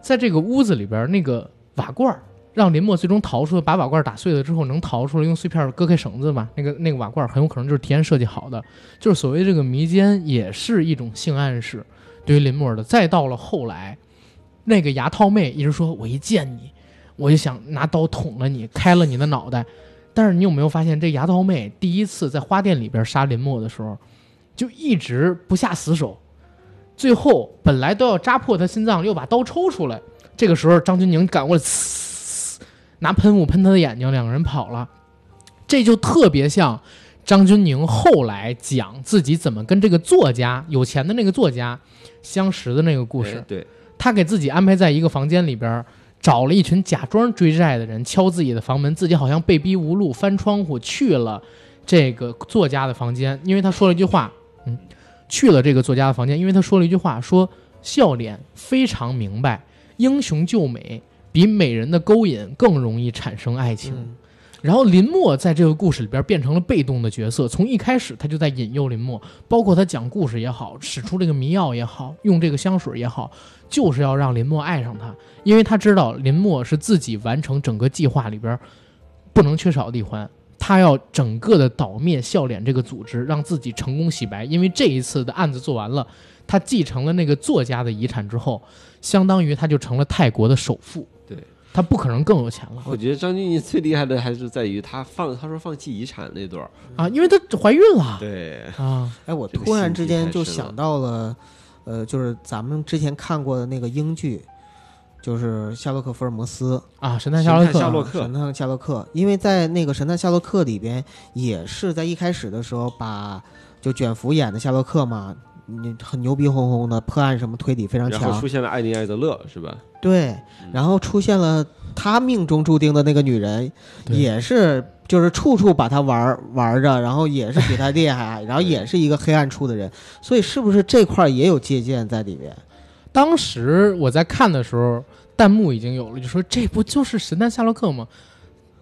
在这个屋子里边，那个瓦罐让林默最终逃出来，把瓦罐打碎了之后能逃出来，用碎片割开绳子嘛。那个那个瓦罐很有可能就是提前设计好的，就是所谓这个迷奸也是一种性暗示，对于林默的。再到了后来，那个牙套妹一直说：“我一见你，我就想拿刀捅了你，开了你的脑袋。”但是你有没有发现，这牙套妹第一次在花店里边杀林默的时候，就一直不下死手，最后本来都要扎破他心脏，又把刀抽出来。这个时候，张钧甯赶过来，呲拿喷雾喷他的眼睛，两个人跑了。这就特别像张钧甯后来讲自己怎么跟这个作家有钱的那个作家相识的那个故事哎。对，他给自己安排在一个房间里边，找了一群假装追债的人，敲自己的房门，自己好像被逼无路，翻窗户去了这个作家的房间，因为他说了一句话，嗯，去了这个作家的房间，因为他说了一句话，说笑脸非常明白，英雄救美比美人的勾引更容易产生爱情。嗯然后林默在这个故事里边变成了被动的角色，从一开始他就在引诱林默，包括他讲故事也好，使出这个迷药也好，用这个香水也好，就是要让林默爱上他，因为他知道林默是自己完成整个计划里边不能缺少的一环，他要整个的倒灭笑脸这个组织，让自己成功洗白。因为这一次的案子做完了，他继承了那个作家的遗产之后，相当于他就成了泰国的首富。对，他不可能更有钱了我觉得张钧甯最厉害的还是在于他放，他说放弃遗产那段儿，啊，因为她怀孕了。对，啊，哎，我突然之间就想到了，呃，就是咱们之前看过的那个英剧，就是《夏洛克·福尔摩斯。啊，神探夏洛克，神探夏洛克。神探夏洛克》，因为在那个《神探夏洛克》里边，也是在一开始的时候把就卷福演的夏洛克嘛，你很牛逼哄哄的，破案什么推理非常强。然后出，现了艾妮·艾德勒，是吧？对，然后出现了他命中注定的那个女人，也是就是处处把他玩玩着，然后也是比他厉害，然后也是一个黑暗处的人，所以是不是这块儿也有借鉴在里边？当时我在看的时候，弹幕已经有了，就说这不就是神探夏洛克吗？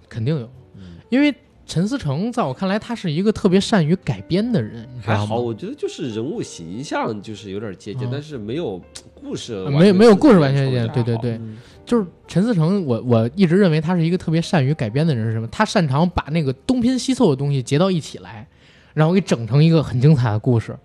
肯定有，嗯。因为陈思诚在我看来，他是一个特别善于改编的人，还好，我觉得就是人物形象就是有点接近，嗯。但是没有故事没有没有故事完全接近，对对对，嗯。就是陈思诚，我我一直认为他是一个特别善于改编的人，是什么？他擅长把那个东拼西凑的东西结到一起来，然后给整成一个很精彩的故事。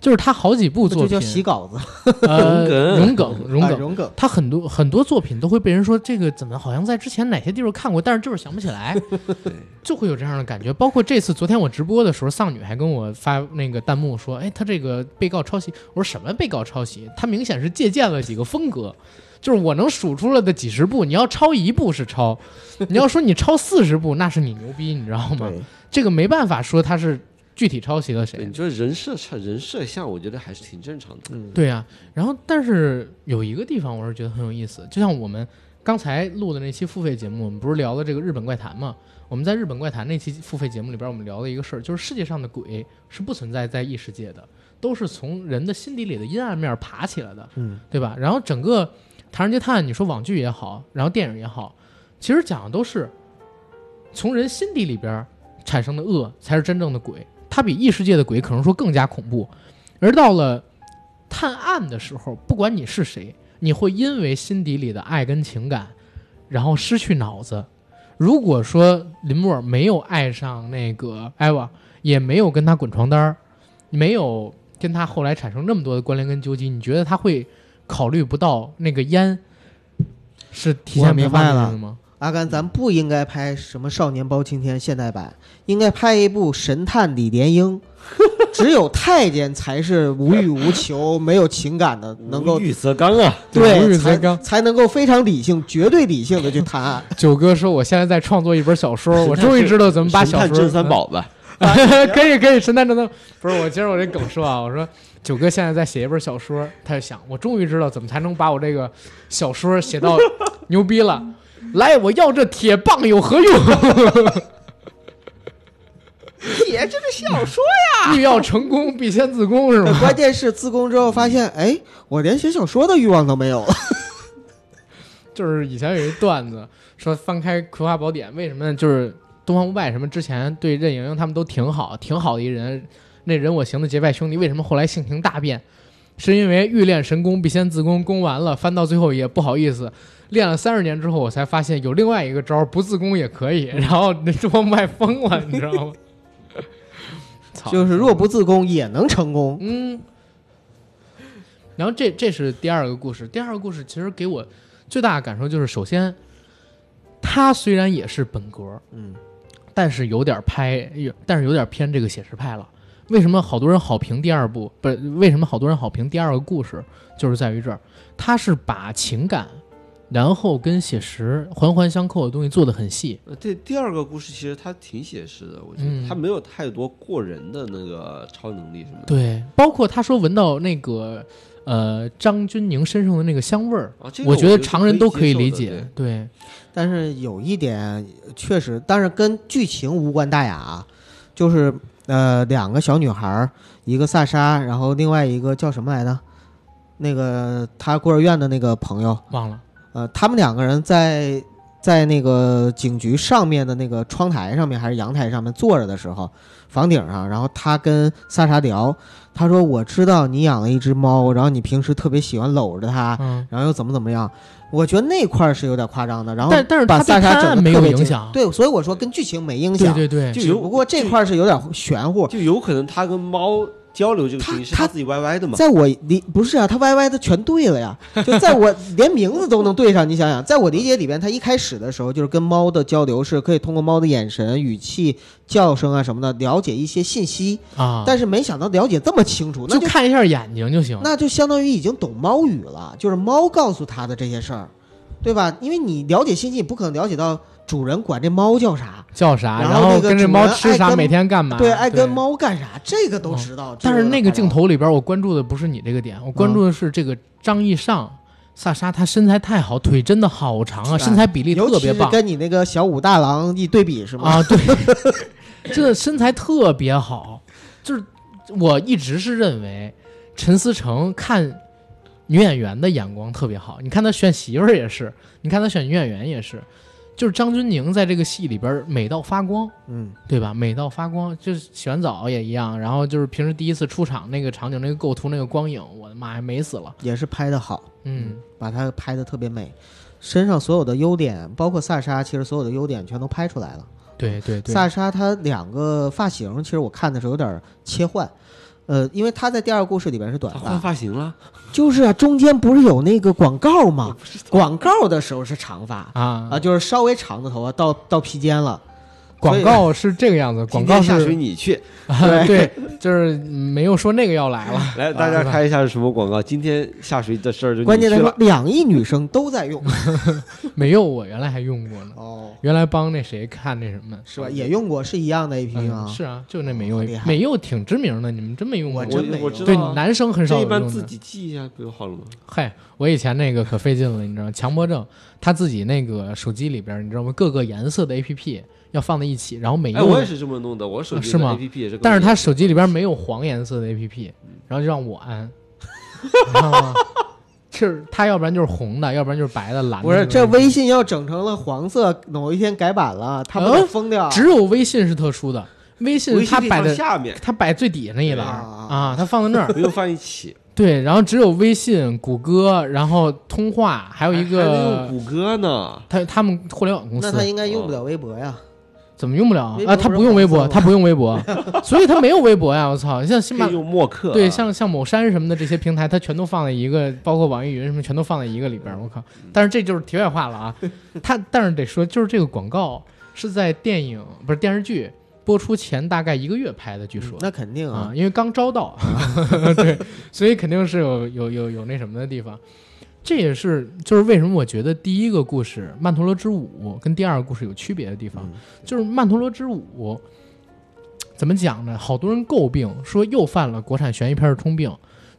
就是他好几部作品，这就叫洗稿子，呃，融融梗，融梗，啊融梗。他很多很多作品都会被人说这个怎么好像在之前哪些地方看过，但是就是想不起来，就会有这样的感觉。包括这次昨天我直播的时候，丧女还跟我发那个弹幕说：“哎，他这个被告抄袭。”我说：“什么被告抄袭？他明显是借鉴了几个风格。”就是我能数出来的几十部，你要抄一部是抄，你要说你抄四十部，那是你牛逼，你知道吗？这个没办法说他是具体抄袭了谁对，。你说人设上人设像，我觉得还是挺正常的。嗯，对呀、然后但是有一个地方我是觉得很有意思，就像我们刚才录的那期付费节目，我们不是聊了这个日本怪谈吗？我们在日本怪谈那期付费节目里边，我们聊了一个事儿，就是世界上的鬼是不存在在异世界的，都是从人的心底里的阴暗面爬起来的，嗯，对吧？然后整个《唐人街探案》，你说网剧也好，然后电影也好，其实讲的都是从人心底里边产生的恶才是真正的鬼，它比异世界的鬼可能说更加恐怖。而到了探案的时候，不管你是谁，你会因为心底里的爱跟情感，然后失去脑子。如果说林默没有爱上那个艾娃，也没有跟他滚床单儿，没有跟他后来产生那么多的关联跟纠集，你觉得他会考虑不到那个烟是提我前排明白了放进去的吗？阿甘，咱不应该拍什么《少年包青天》现代版，应该拍一部《神探李莲英》。只有太监才是无欲无求、没有情感的，能够无欲则刚啊！无对欲则才刚才能够非常理性、绝对理性的去谈案。九哥说：“我现在在创作一本小说，我终于知道怎么把小说神探郑三宝吧，可以可以，神探正当不是我接着我这梗说啊，我说九哥现在在写一本小说，他就想我终于知道怎么才能把我这个小说写到牛逼了。来，我要这铁棒有何用？写这是小说呀欲要成功，必先自宫，是呀，吗？关键是自宫之后发现，哎，我连写小说的欲望都没有了。就是以前有一段子说，翻开《葵花宝典》，为什么？就是东方不败什么之前对任盈盈他们都挺好，挺好的一人，那人我行的结拜兄弟，为什么后来性情大变？是因为欲练神功，必先自宫，宫完了翻到最后也不好意思，练了三十年之后，我才发现有另外一个招儿，不自宫也可以。然后那东方不败疯了，你知道吗？就是若不自宫也能成功。嗯，然后这这是第二个故事，第二个故事其实给我最大的感受就是，首先，他虽然也是本格，嗯，但是有点拍，但是有点偏这个写实派了。为什么好多人好评第二部？不是为什么好多人好评第二个故事？就是在于这儿，他是把情感，然后跟写实环环相扣的东西做的很细。呃，这第二个故事其实它挺写实的，我觉嗯得它没有太多过人的那个超能力什么的。对，包括他说闻到那个呃张钧甯身上的那个香味儿，啊，这个我觉得常人都可以理解。对，但是有一点确实，但是跟剧情无关大雅啊，就是呃两个小女孩儿，一个萨莎，然后另外一个叫什么来着？那个他孤儿院的那个朋友，忘了。呃，他们两个人在在那个警局上面的那个窗台上面还是阳台上面坐着的时候，房顶上，然后他跟萨沙聊，他说：“我知道你养了一只猫，然后你平时特别喜欢搂着它，嗯，然后又怎么怎么样。”我觉得那块儿是有点夸张的，然后但但是把萨莎整的没有特别影响对，所以我说跟剧情没影响，对对对，就有不过这块儿是有点玄乎。就有可能他跟猫交流这个事情是他他自己歪歪的嘛。在我理不是啊，他歪歪的全对了呀，就在我 连名字都能对上。你想想，在我理解里边，他一开始的时候就是跟猫的交流是可以通过猫的眼神、语气、叫声啊什么的了解一些信息，啊，但是没想到了解这么清楚，那就就看一下眼睛就行。那就相当于已经懂猫语了，就是猫告诉他的这些事儿，对吧？因为你了解信息，你不可能了解到主人管这猫叫啥，叫啥？然后跟这猫吃啥，每天干嘛？对，爱跟。猫干啥，这个都知道。但是那个镜头。里边，我关注的不是你这个点，我关注的是这个张艺尚。萨莎她身材太好，腿真的好长啊，身材比例特别棒跟你那个小武大郎一对比是吗？啊！对，真的身材特别好。就是我一直是认为陈思诚看女演员的眼光特别好。你看他选媳妇儿也是，你看他选女演员也是，就是张钧甯在这个戏里边美到发光。嗯，对吧？美到发光，就是洗完澡也一样。然后就是平时第一次出场那个场景、那个构图、那个光影，我的妈呀，美死了。也是拍的好，嗯，把它拍的特别美，身上所有的优点，包括萨莎，其实所有的优点全都拍出来了。对对对，萨莎她两个发型，其实我看的时候有点切换，呃，因为他在第二个故事里边是短发换发，发型了，就是啊，中间不是有那个广告吗？广告的时候是长发啊啊，就是稍微长的头发到到披肩了。广告是这个样子，广告下水你去 对，就是没有说那个要来了。来大家是吧看一下是什么广告。今天下水的事儿就关键的是你去了，两亿女生都在用 没有，我原来还用过呢。哦，原来帮那谁看那什么，是吧？也用过，是一样的 A P P 嗯吗？是啊，就那美柚美柚挺知名的，你们真没用过？我真没用对我知道啊，男生很少这一。般自己记一下不就好了吗？嗨，我以前那个可费劲了，你知道吗？强迫症，他自己那个手机里边，你知道吗？各个颜色的 A P P 要放在一起，然后每哎，用的我也是这么弄的，我手机是吗 A P P 也是但是他手机里边没有黄颜色的 A P P，然后就让我安，你知道吗？就是他要不然就是红的，要不然就是白的、蓝的。不是，这微信要整成了黄色，某一天改版了，他不得嗯疯掉？只有微信是特殊的，微信微信可以它摆的放下面，它摆最底下那一栏啊啊，它放在那儿。不用放一起。对，然后只有微信、谷歌，然后通话，还有一还能个用谷歌呢，他他们互联网公司那他应该用不了微博呀。怎么用不了啊他不用微博，他不用微博，所以他没有微博呀！我操，像新马可以用默克啊。对，像像某山什么的这些平台，他全都放在一个，包括网易云什么，全都放在一个里边儿。我靠！但是这就是题外话了啊。他但是得说，就是这个广告是在电影不是电视剧播出前大概一个月拍的，据说。那肯定啊，，啊因为刚招到，对，所以肯定是有有有有那什么的地方。这也是就是为什么我觉得第一个故事《曼陀罗之舞》跟第二个故事有区别的地方，嗯就是《曼陀罗之舞》怎么讲呢？好多人诟病说又犯了国产悬疑片的通病，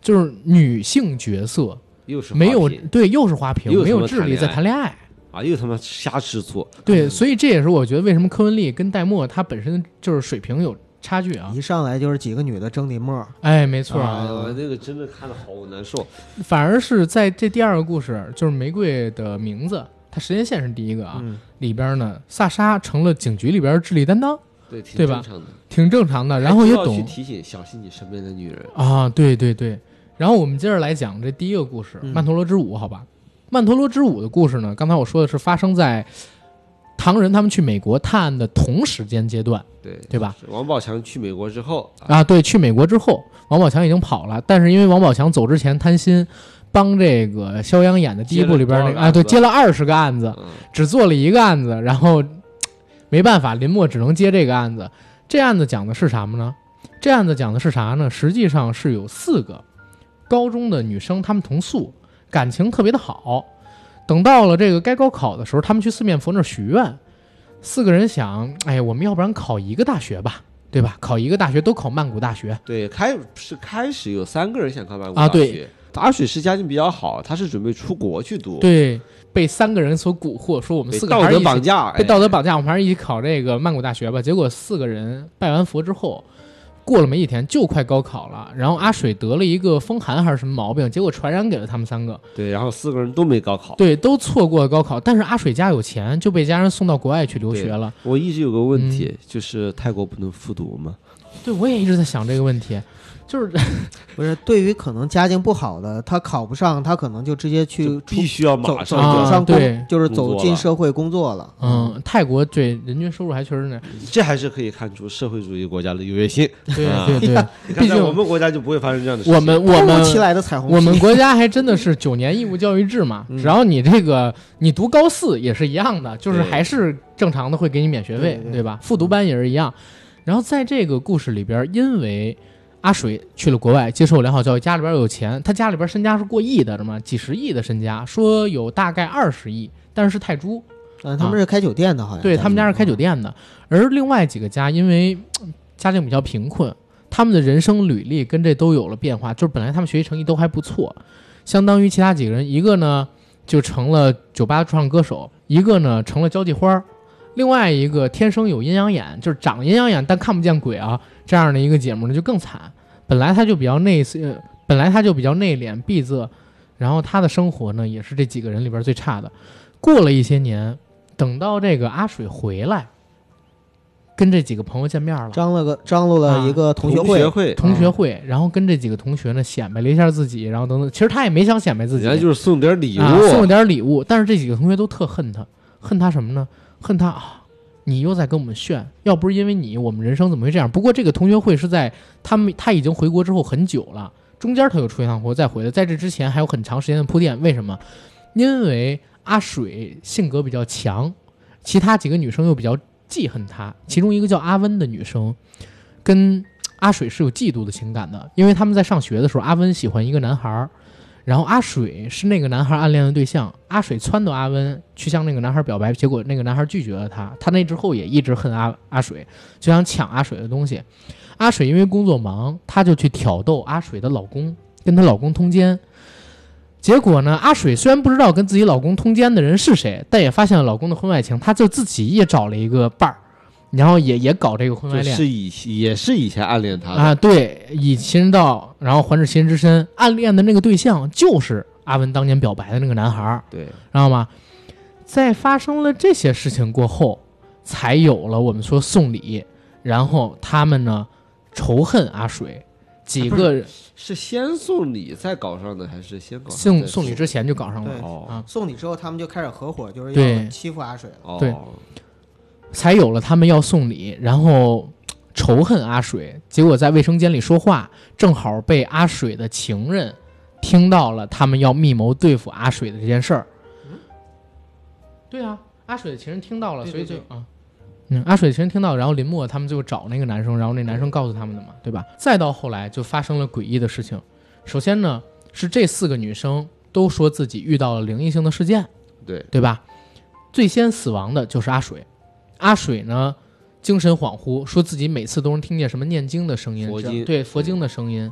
就是女性角色又是没有对，又是花瓶，又没有智力在谈恋爱。啊，又他妈瞎吃醋。对，所以这也是我觉得为什么柯文丽跟戴墨她本身就是水平有差距啊。一上来就是几个女的争林墨，哎，没错，哎呦，那个真的看的好难受。反而是在这第二个故事，就是玫瑰的名字，它时间线是第一个啊。嗯，里边呢，萨莎成了警局里边的智力担当，对，挺正常的。挺正常的，然后也懂提醒小心你身边的女人。啊，对对对。然后我们接着来讲这第一个故事《嗯曼陀罗之舞》，好吧？曼陀罗之舞的故事呢，刚才我说的是发生在唐人他们去美国探案的同时间阶段对对吧？王宝强去美国之后啊，啊，对，去美国之后，王宝强已经跑了，但是因为王宝强走之前贪心，帮这个肖央演的第一部里边那个啊，对，接了二十个案子，嗯，只做了一个案子，然后 没办法，林默只能接这个案子。这案子讲的是什么呢？这案子讲的是啥呢？实际上是有四个高中的女生，她们同宿，感情特别的好。等到了这个该高考的时候，他们去四面佛那儿许愿，四个人想，哎，我们要不然考一个大学吧，对吧？考一个大学都考曼谷大学，对，开是开始有三个人想考曼谷啊对。大学，阿水是家境比较好，他是准备出国去读，，对，被三个人所蛊惑，说我们四个还是一起绑架，被哎道德绑架，我们还是一起考这个曼谷大学吧。结果四个人拜完佛之后，过了没几天就快高考了，然后阿水得了一个风寒还是什么毛病，结果传染给了他们三个，对，然后四个人都没高考。对，都错过了高考。但是阿水家有钱，就被家人送到国外去留学了。我一直有个问题，嗯就是泰国不能复读吗？对，我也一直在想这个问题，就是 不是对于可能家境不好的，他考不上，他可能就直接去必须要马走走上走上对，就是走进社会工作了。嗯，泰国对人均收入还确实那，这还是可以看出社会主义国家的优越性。对啊对对，毕竟我们国家就不会发生这样的事情。我们我们其来的彩虹，我们国家还真的是九年义务教育制嘛，嗯只要你这个你读高四也是一样的，就是还是正常的会给你免学费，对对对吧？复读班也是一样。然后在这个故事里边，因为阿水去了国外接受良好教育，家里边有钱，他家里边身家是过亿的，什么几十亿的身家，说有大概二十亿，但是是泰铢，嗯，他们是开酒店的，好像对他们家是开酒店。的，而另外几个家因为嗯家境比较贫困，他们的人生履历跟这都有了变化。就是本来他们学习成绩都还不错，相当于其他几个人，一个呢就成了酒吧驻唱歌手，一个呢成了交际花儿，另外一个天生有阴阳眼，就是长阴阳眼但看不见鬼啊，这样的一个姐们儿呢就更惨。本来她就比较内呃，本来她就比较内敛闭塞，然后她的生活呢也是这几个人里边最差的。过了一些年，等到这个阿水回来，跟这几个朋友见面了，张了个张罗了一个同学会，同学会，同学会，然后跟这几个同学呢显摆了一下自己，然后等等。其实他也没想显摆自己，人家就是送点礼物，啊，送了点礼物，但是这几个同学都特恨他，恨他什么呢？恨他啊，你又在跟我们炫，要不是因为你，我们人生怎么会这样？不过这个同学会是在他们他已经回国之后很久了，中间他又出一趟国再回来，在这之前还有很长时间的铺垫。为什么？因为阿水性格比较强，其他几个女生又比较记恨他，其中一个叫阿温的女生，跟阿水是有嫉妒的情感的，因为他们在上学的时候，阿温喜欢一个男孩儿，然后阿水是那个男孩暗恋的对象，阿水撺掇阿温去向那个男孩表白，结果那个男孩拒绝了他，他那之后也一直恨阿阿水，就想抢阿水的东西。阿水因为工作忙，他就去挑逗阿水的老公，跟她老公通奸。结果呢，阿水虽然不知道跟自己老公通奸的人是谁，但也发现了老公的婚外情，她就自己也找了一个伴儿，然后也也搞这个婚外恋。是以也是以前暗恋他的，啊，对，以其人道，然后还治其人之身，暗恋的那个对象就是阿文当年表白的那个男孩儿，对，知道吗？在发生了这些事情过后，才有了我们说送礼，然后他们呢仇恨阿水，几个人是先送礼再搞上的，还是先搞上送送礼之前就搞上了对哦。啊，送礼之后，他们就开始合伙，就是对要欺负阿水了。哦，对才有了他们要送礼，然后仇恨阿水，结果在卫生间里说话，正好被阿水的情人听到了，他们要密谋对付阿水的这件事儿。对啊，阿水的情人听到了，对对所以就啊。嗯，阿水的情人听到，然后林默他们就找那个男生，然后那男生告诉他们的嘛，对吧？再到后来就发生了诡异的事情。首先呢，是这四个女生都说自己遇到了灵异性的事件，对，对吧？最先死亡的就是阿水，阿水呢精神恍惚，说自己每次都能听见什么念经的声音，佛经。对佛经的声音，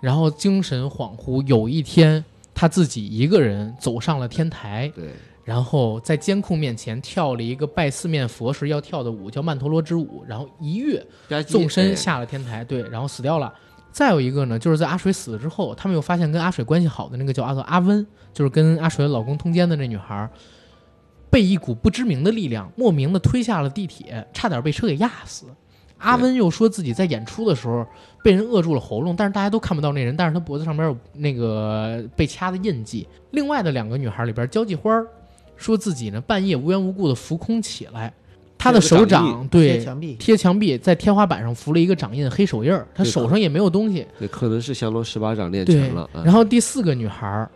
然后精神恍惚。有一天，他自己一个人走上了天台，对，然后在监控面前跳了一个拜四面佛时要跳的舞，叫曼陀罗之舞，然后一跃纵身哎。下了天台，对，然后死掉了。再有一个呢，就是在阿水死了之后，他们又发现跟阿水关系好的那个叫阿做阿温，就是跟阿水老公通奸的那女孩儿，被一股不知名的力量莫名的推下了地铁，差点被车给压死。阿温又说自己在演出的时候被人扼住了喉咙，但是大家都看不到那人，但是他脖子上边有那个被掐的印记。另外的两个女孩里边，交际花儿说自己呢半夜无缘无故的浮空起来，她的手掌对贴墙壁贴墙壁，在天花板上浮了一个掌印黑手印儿，她手上也没有东西。对，可能是降龙十八掌练成了。，嗯然后第四个女孩儿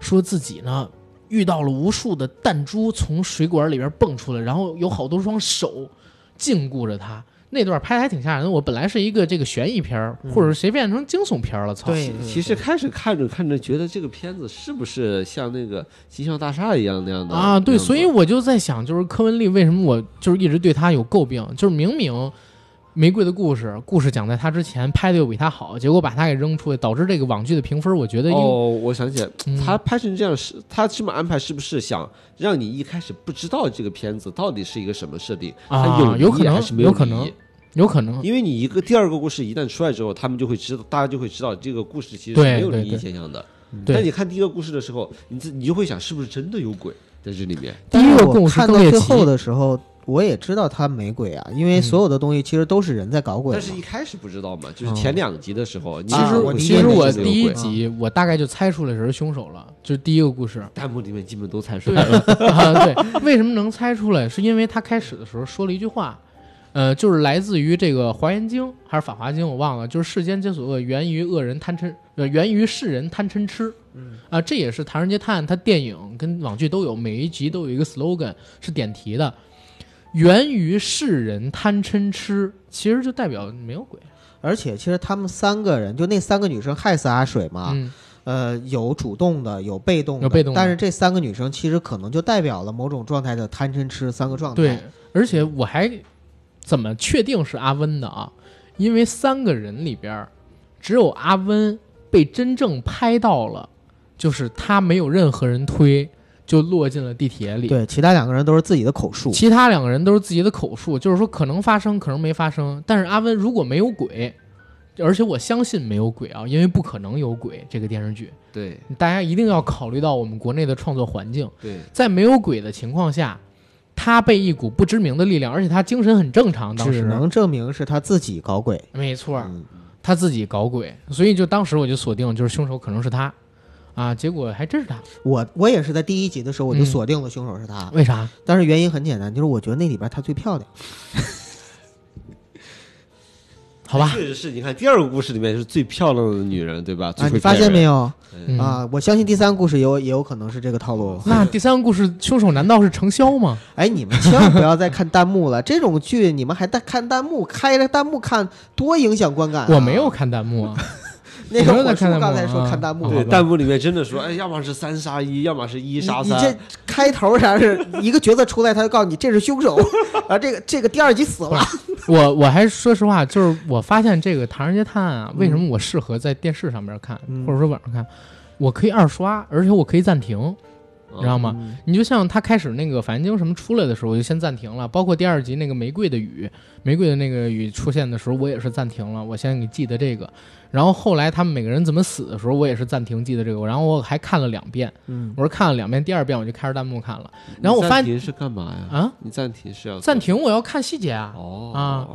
说自己呢遇到了无数的弹珠从水管里边蹦出来，然后有好多双手禁锢着他。那段拍的还挺吓人的。我本来是一个这个悬疑片儿，或者谁变成惊悚片儿了？操！对其实开始看着看着，觉得这个片子是不是像那个《金像大厦》一样那样的啊，对，所以我就在想，就是柯文丽为什么我就是一直对他有诟病，就是明明《玫瑰的故事》故事讲在她之前拍的又比她好，结果把她给扔出去，导致这个网剧的评分，我觉得应、哦，我想起来，嗯他拍成这样是，他这么安排是不是想让你一开始不知道这个片子到底是一个什么设定？啊有有可能还是没有可能有可能。因为你一个第二个故事一旦出来之后，他们就会知道，大家就会知道这个故事其实是没有灵异现象的。对但你看第一个故事的时候，你自你就会想，是不是真的有鬼在这里面？第一个故事看到最后的时候，我也知道他没鬼啊，因为嗯所有的东西其实都是人在搞鬼嘛。但是一开始不知道嘛，就是哦前两集的时候，你其实啊我其实我第一集我大概就猜出来谁是凶手了，就是第一个故事。弹幕里面基本都猜出来了。啊，对，为什么能猜出来？是因为他开始的时候说了一句话，呃，就是来自于这个《华严经》还是《法华经》，我忘了，就是世间皆所恶，源于恶人贪嗔，呃，源于世人贪嗔痴。嗯啊，这也是《唐人街探案》它电影跟网剧都有，每一集都有一个 slogan 是点题的，源于世人贪嗔痴，其实就代表没有鬼。而且其实他们三个人，就那三个女生害死阿水嘛，嗯，呃，有主动的，有被动的，有被动的但是这三个女生其实可能就代表了某种状态的贪嗔痴三个状态。对，而且我还怎么确定是阿温的啊？因为三个人里边儿，只有阿温被真正拍到了，就是他没有任何人推，就落进了地铁里。对，其他两个人都是自己的口述。其他两个人都是自己的口述，就是说可能发生，可能没发生。但是阿温如果没有鬼，而且我相信没有鬼啊，因为不可能有鬼。这个电视剧，对大家一定要考虑到我们国内的创作环境。对，在没有鬼的情况下，他被一股不知名的力量，而且他精神很正常，当时只能证明是他自己搞鬼。没错，嗯他自己搞鬼，所以就当时我就锁定就是凶手可能是他，啊，结果还真是他，我我也是在第一集的时候我就嗯锁定了凶手是他，为啥？但是原因很简单，就是我觉得那里边她最漂亮。好吧，确实是你看第二个故事里面是最漂亮的女人，对吧？啊，你发现没？有嗯、啊？我相信第三个故事也有也有可能是这个套路。那第三个故事凶手难道是程潇吗？哎，你们千万不要再看弹幕了，这种剧你们还带看弹幕，开着弹幕看多影响观感、啊。我没有看弹幕啊，那个我叔刚才说啊看弹幕，对，弹幕里面真的说，哎，要么是三杀一，要么是一杀三你这。开头啥是 一个角色出来，他就告诉你这是凶手，啊，这个这个第二集死了。我我还说实话，就是我发现这个《唐人街探案》啊，为什么我适合在电视上面看，嗯或者说网上看？我可以二刷，而且我可以暂停，你知道吗？嗯你就像他开始那个《反间经》什么出来的时候，我就先暂停了，包括第二集那个玫瑰的雨，玫瑰的那个雨出现的时候，我也是暂停了，我先给记得这个。然后后来他们每个人怎么死的时候，我也是暂停记得这个，然后我还看了两遍，嗯，我说看了两遍，第二遍我就开始弹幕看了，然后我发现你暂停是干嘛呀？啊，你暂停是要暂停我要看细节啊，哦。啊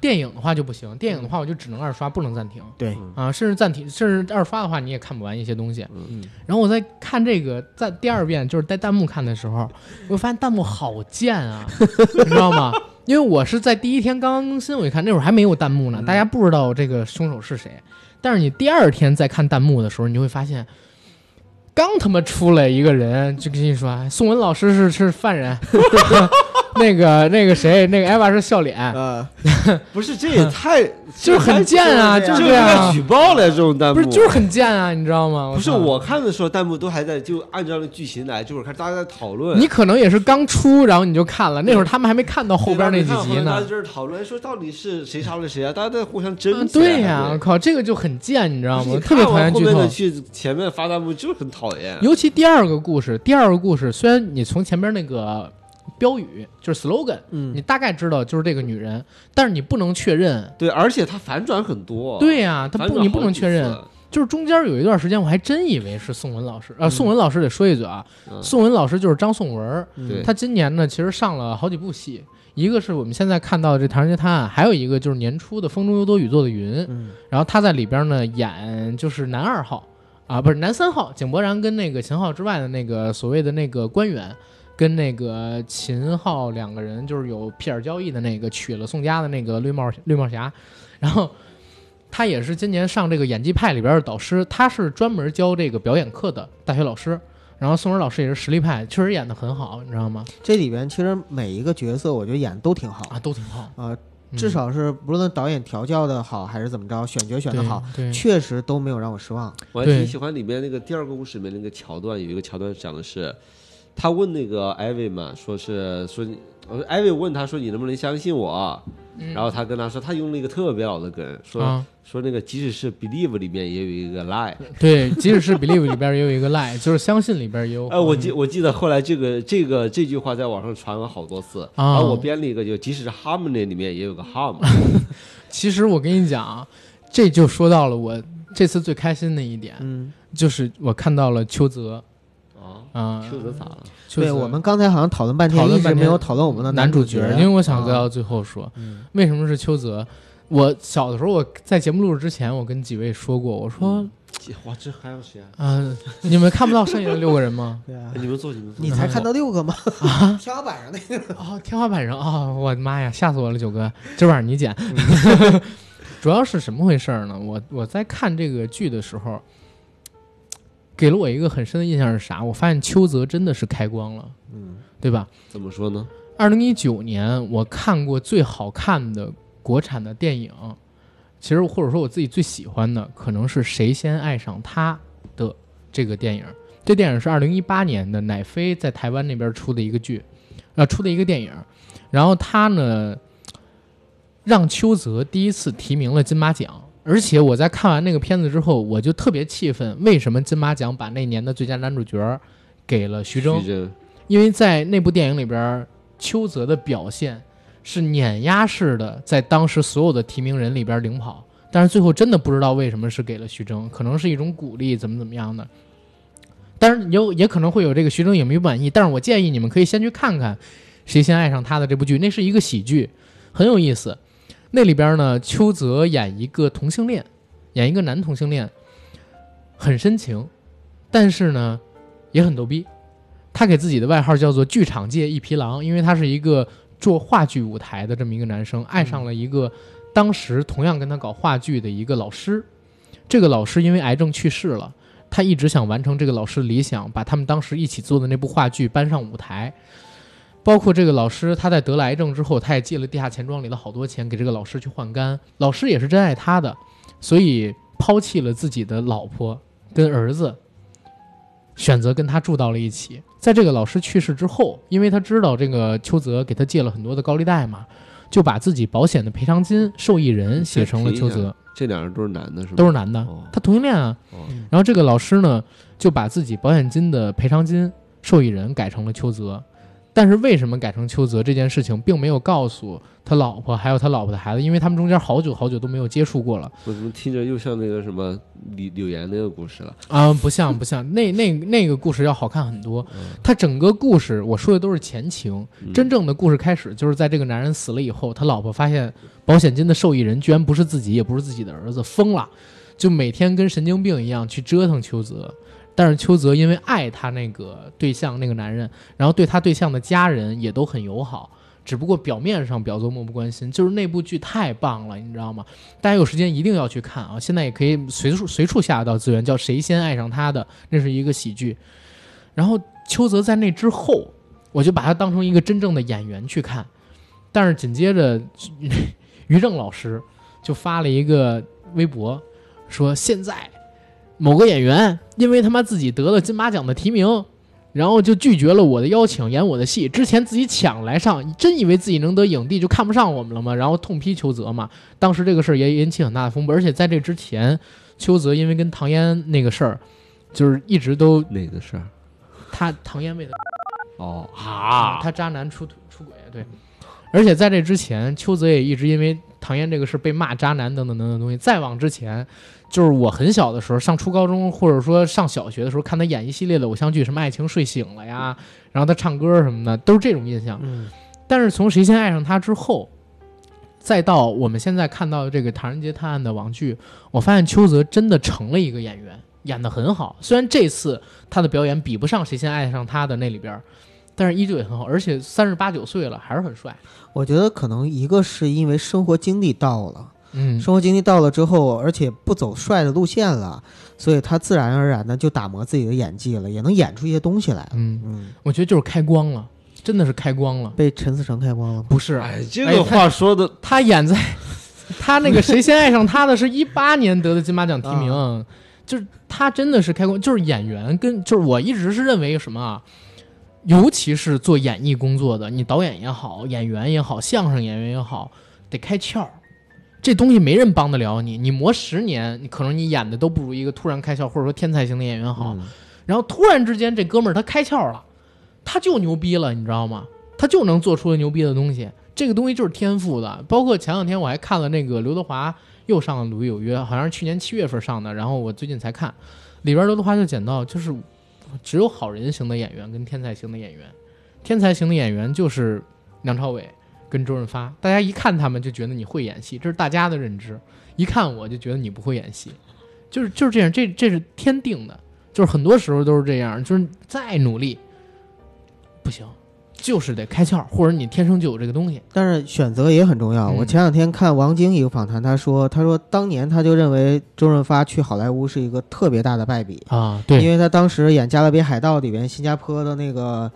电影的话就不行，电影的话我就只能二刷，不能暂停。对，啊，甚至暂停，甚至二刷的话你也看不完一些东西。嗯，然后我在看这个，在第二遍就是带弹幕看的时候，我发现弹幕好贱啊，你知道吗？因为我是在第一天刚刚更新，我一看那会儿还没有弹幕呢，大家不知道这个凶手是谁。但是你第二天再看弹幕的时候，你就会发现，刚他妈出来一个人就跟你说，哎宋文老师是是犯人，那个那个谁，那个艾娃是笑脸，呃，不是，这也太 就是很贱啊，就是这应该举，报了这种弹幕，不是就是很贱啊，你知道吗？不是我看的时候，弹幕都还在就按照那剧情来，这会儿看大家在讨论。你可能也是刚出，然后你就看了，那会儿他们还没看到后边那几集呢大家呢。就是讨论说到底是谁杀了谁啊？大家在互相争。对呀、我靠，这个就很贱，你知道吗？特别讨厌剧透后面的。去前面发弹幕就很讨厌。尤其第二个故事，第二个故事虽然你从前边那个标语就是 slogan，嗯你大概知道就是这个女人，但是你不能确认。对，而且它反转很多。对呀、他反转不你不能确认。就是中间有一段时间，我还真以为是宋文老师。呃，宋文老师得说一嘴啊，嗯宋文老师就是张颂文他今年呢其实上了好几部戏，一个是我们现在看到的这《唐人街探案》，还有一个就是年初的《风中有朵雨做的云》，嗯然后他在里边呢演就是男二号，啊，不是男三号井柏然跟那个秦昊之外的那个所谓的那个官员，跟那个秦昊两个人就是有屁眼交易的那个娶了宋佳的那个绿帽绿帽侠，然后他也是今年上这个演技派里边的导师，他是专门教这个表演课的大学老师。然后宋仁老师也是实力派，确实演的很好，你知道吗？这里边其实每一个角色，我觉得演得都挺好啊，都挺好，啊，嗯至少是不论导演调教的好还是怎么着，选角选的好，确实都没有让我失望。我还挺喜欢里面那个第二个故事里面那个桥段，有一个桥段讲的是，他问那个艾薇嘛，说是说艾薇问他说你能不能相信我？然后他跟他说，他用了一个特别老的梗，说、说那个即使是 believe 里面也有一个 lie。对，即使是 believe 里边也有一个 lie，就是相信里边也有。哎，我记我记得后来这个这个这句话在网上传了好多次，啊然后我编了一个，就即使是 harmony 里面也有个 harm。其实我跟你讲啊，这就说到了我这次最开心的一点，嗯，就是我看到了邱泽啊，啊，秋泽咋了？对我们刚才好像讨论半天，讨论半天一直没有讨论我们的男主角，因为我想啊到最后说，嗯为什么是秋泽。我小的时候，我在节目录制之前，我跟几位说过，我说，哇，这还有谁啊？嗯、你们看不到剩下的六个人吗？对啊哎，你们坐，你们坐。你才看到六个吗？啊 天花板上那个，哦，天花板上哦，我的妈呀，吓死我了，九哥，今晚上你剪。主要是什么回事儿呢？我我在看这个剧的时候，给了我一个很深的印象是啥？我发现邱泽真的是开光了，嗯，对吧？怎么说呢？二零一九年我看过最好看的国产的电影，其实或者说我自己最喜欢的，可能是《谁先爱上他》的这个电影。这电影是二零一八年的乃飞在台湾那边出的一个剧，呃，出的一个电影。然后他呢，让邱泽第一次提名了金马奖。而且我在看完那个片子之后，我就特别气愤，为什么金马奖把那年的最佳男主角给了徐峥？因为在那部电影里边，邱泽的表现是碾压式的，在当时所有的提名人里边领跑，但是最后真的不知道为什么是给了徐峥，可能是一种鼓励，怎么怎么样的。但是有也可能会有这个徐峥影迷不满意，但是我建议你们可以先去看看《谁先爱上他》的这部剧，那是一个喜剧，很有意思。那里边呢，邱泽演一个同性恋，演一个男同性恋，很深情，但是呢，也很逗逼。他给自己的外号叫做“剧场界一匹狼”，因为他是一个做话剧舞台的这么一个男生，爱上了一个当时同样跟他搞话剧的一个老师。这个老师因为癌症去世了，他一直想完成这个老师的理想，把他们当时一起做的那部话剧搬上舞台。包括这个老师，他在得了癌症之后，他也借了地下钱庄里的好多钱给这个老师去换肝。老师也是真爱他的，所以抛弃了自己的老婆跟儿子，选择跟他住到了一起。在这个老师去世之后，因为他知道这个邱泽给他借了很多的高利贷嘛，就把自己保险的赔偿金受益人写成了邱泽，这两人都是男的，是吗？都是男的哦，他同性恋啊。哦然后这个老师呢，就把自己保险金的赔偿金受益人改成了邱泽。但是为什么改成邱泽这件事情，并没有告诉他老婆还有他老婆的孩子，因为他们中间好久好久都没有接触过了我怎么听着又像那个什么柳柳岩那个故事了？啊、不像不像，那那那个故事要好看很多。他整个故事我说的都是前情，嗯真正的故事开始就是在这个男人死了以后，他老婆发现保险金的受益人居然不是自己，也不是自己的儿子，疯了，就每天跟神经病一样去折腾邱泽。但是邱泽因为爱他那个对象那个男人，然后对他对象的家人也都很友好，只不过表面上表作漠不关心。就是那部剧太棒了，你知道吗？大家有时间一定要去看啊！现在也可以随处随处下得到资源，叫《谁先爱上他的》，那是一个喜剧。然后邱泽在那之后，我就把他当成一个真正的演员去看。但是紧接着，于正老师就发了一个微博，说现在某个演员因为他妈自己得了金马奖的提名，然后就拒绝了我的邀请演我的戏。之前自己抢来上，真以为自己能得影帝就看不上我们了吗？然后痛批邱泽嘛。当时这个事儿也引起很大的风波，而且在这之前，邱泽因为跟唐嫣那个事儿，就是一直都哪个事儿？他唐嫣为了哦啊，他渣男出出轨，对。而且在这之前，邱泽也一直因为唐嫣这个事被骂渣男等等等等东西。再往之前，就是我很小的时候，上初高中或者说上小学的时候，看他演一系列的偶像剧，什么《爱情睡醒了》呀，然后他唱歌什么的，都是这种印象。嗯，但是从《谁先爱上他》之后，再到我们现在看到的这个《唐人街探案》的网剧，我发现邱泽真的成了一个演员。演得很好。虽然这次他的表演比不上《谁先爱上他》的那里边，但是依旧也很好，而且三十八九岁了还是很帅。我觉得可能一个是因为生活经历到了，嗯，生活经历到了之后，而且不走帅的路线了，所以他自然而然的就打磨自己的演技了，也能演出一些东西来。嗯，嗯，我觉得就是开光了，真的是开光了。被陈思诚开光了？不是，哎，这哎个话说的，他演在 他那个谁先爱上他的是一八年得的金马奖提名，就是他真的是开光，就是演员跟就是我一直是认为什么啊，尤其是做演艺工作的，你导演也好，演员也好，相声演员也好，得开窍儿。这东西没人帮得了你，你磨十年，你可能你演的都不如一个突然开窍或者说天才型的演员好。嗯然后突然之间这哥们儿他开窍了，他就牛逼了，你知道吗？他就能做出牛逼的东西，这个东西就是天赋的。包括前两天我还看了那个刘德华又上了《鲁豫有约》，好像是去年七月份上的，然后我最近才看，里边刘德华就讲到，就是只有好人型的演员跟天才型的演员，天才型的演员就是梁朝伟跟周润发，大家一看他们就觉得你会演戏，这是大家的认知，一看我就觉得你不会演戏，就是就是这样，这这是天定的。就是很多时候都是这样，就是再努力不行，就是得开窍，或者你天生就有这个东西。但是选择也很重要。嗯我前两天看王晶一个访谈，他说，他说当年他就认为周润发去好莱坞是一个特别大的败笔，啊，对因为他当时演《加勒比海盗》里边新加坡的那个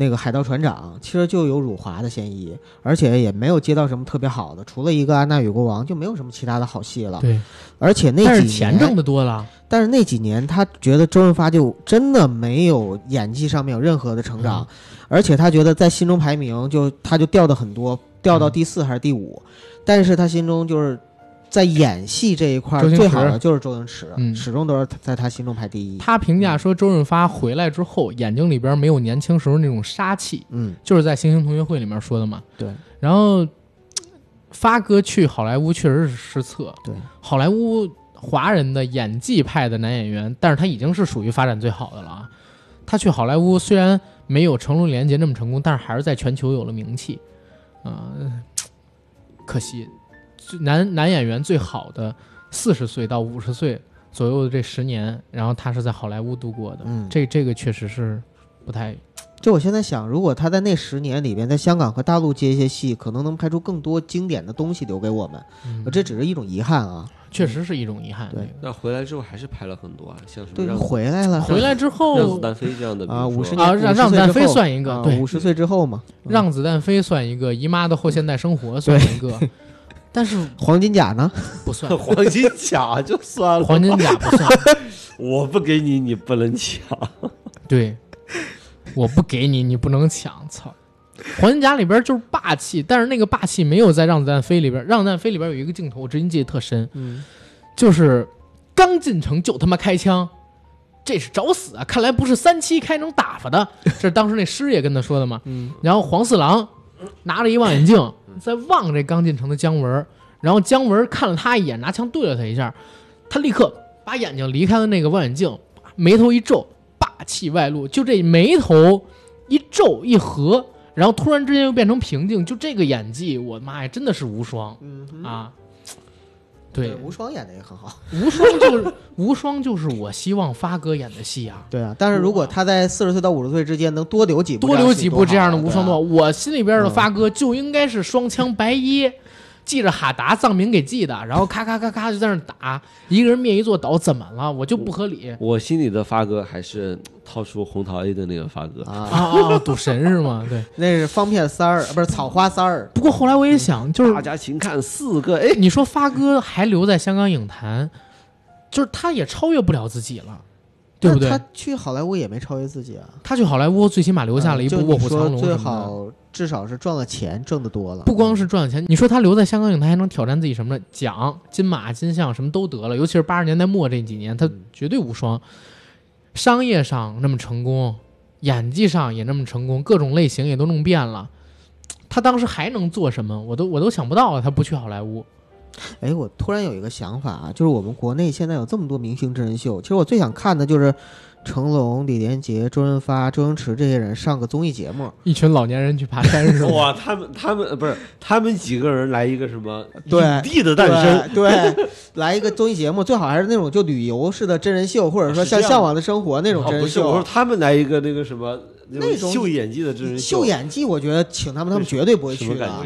那个海盗船长，其实就有辱华的嫌疑，而且也没有接到什么特别好的，除了一个安娜与国王，就没有什么其他的好戏了。对，而且那但是几年钱挣的多了，但是那几年他觉得周润发就真的没有演技上面有任何的成长，嗯而且他觉得在心中排名就他就掉的很多，掉到第四还是第五，但是他心中就是在演戏这一块儿最好的就是周星驰，嗯始终都是在他心中排第一。他评价说周润发回来之后，眼睛里边没有年轻时候那种杀气，嗯，就是在《星星同学会》里面说的嘛。对。然后发哥去好莱坞确实是失策，对，好莱坞华人的演技派的男演员，但是他已经是属于发展最好的了啊。他去好莱坞虽然没有成龙、李连杰那么成功，但是还是在全球有了名气，啊、可惜，最男男演员最好的四十岁到五十岁左右的这十年，然后他是在好莱坞度过的，嗯这这个确实是不太就我现在想，如果他在那十年里边在香港和大陆接一些戏，可能能拍出更多经典的东西留给我们。嗯这只是一种遗憾啊。确实是一种遗憾。对那回来之后还是拍了很多啊，像什么对，让回来了，回来之后让子，弹飞这样的啊，五十啊年50让子弹飞算一个啊对五十岁之后嘛，嗯让子弹飞算一个，姨妈的后现代生活算一个，但是黄金甲呢？不算，黄金甲就算了，黄金甲不算。我不给你，你不能抢。对，我不给你，你不能抢。操！黄金甲里边就是霸气，但是那个霸气没有在让子弹飞里边。让子弹飞里边有一个镜头，我至今记得特深，嗯，就是刚进城就他妈开枪，这是找死啊！看来不是三七开能打发的，这是当时那师爷跟他说的嘛。嗯，然后黄四郎拿着一望远镜在望这刚进城的姜文，然后姜文看了他一眼，拿枪对了他一下，他立刻把眼睛离开了那个望远镜，眉头一皱，霸气外露。就这眉头一皱一合，然后突然之间又变成平静，就这个演技，我妈呀，真的是无双嗯啊！对，无双演的也很好。无双就是无双，就是我希望发哥演的戏啊。对啊，但是如果他在四十岁到五十岁之间能多留几部，多留几部这样的无双的话啊。我心里边的嗯发哥就应该是双枪白衣，记着哈达藏民给记的，然后咔咔咔咔就在那打，一个人灭一座岛，怎么了？我就不合理我心里的发哥还是掏出红桃 A 的那个发哥。啊 啊！赌神是吗？对。那是方片三儿，不是草花三儿。不过后来我也想，就是大家请看四个 A，你说发哥还留在香港影坛，就是他也超越不了自己了，对不对？他去好莱坞也没超越自己啊，他去好莱坞最起码留下了一部《卧虎藏龙》最。好至少是赚了钱，挣得多了。不光是赚了钱，你说他留在香港影坛还能挑战自己什么呢？奖、金马、金像什么都得了，尤其是八十年代末这几年，他绝对无双。商业上那么成功，演技上也那么成功，各种类型也都弄遍了。他当时还能做什么？我都我都想不到啊！他不去好莱坞，哎，我突然有一个想法啊，就是我们国内现在有这么多明星真人秀，其实我最想看的就是成龙、李连杰、周润发、周星驰这些人上个综艺节目，一群老年人去爬山是吧？哇，他们他们呃不是他们几个人来一个什么 对影帝的诞生，对，对来一个综艺节目，最好还是那种就旅游式的真人秀，或者说像《向往的生活》那种哦真人不是我说。他们来一个那个什么那种秀演技的真人秀演技，我觉得请他们，他们绝对不会去？啊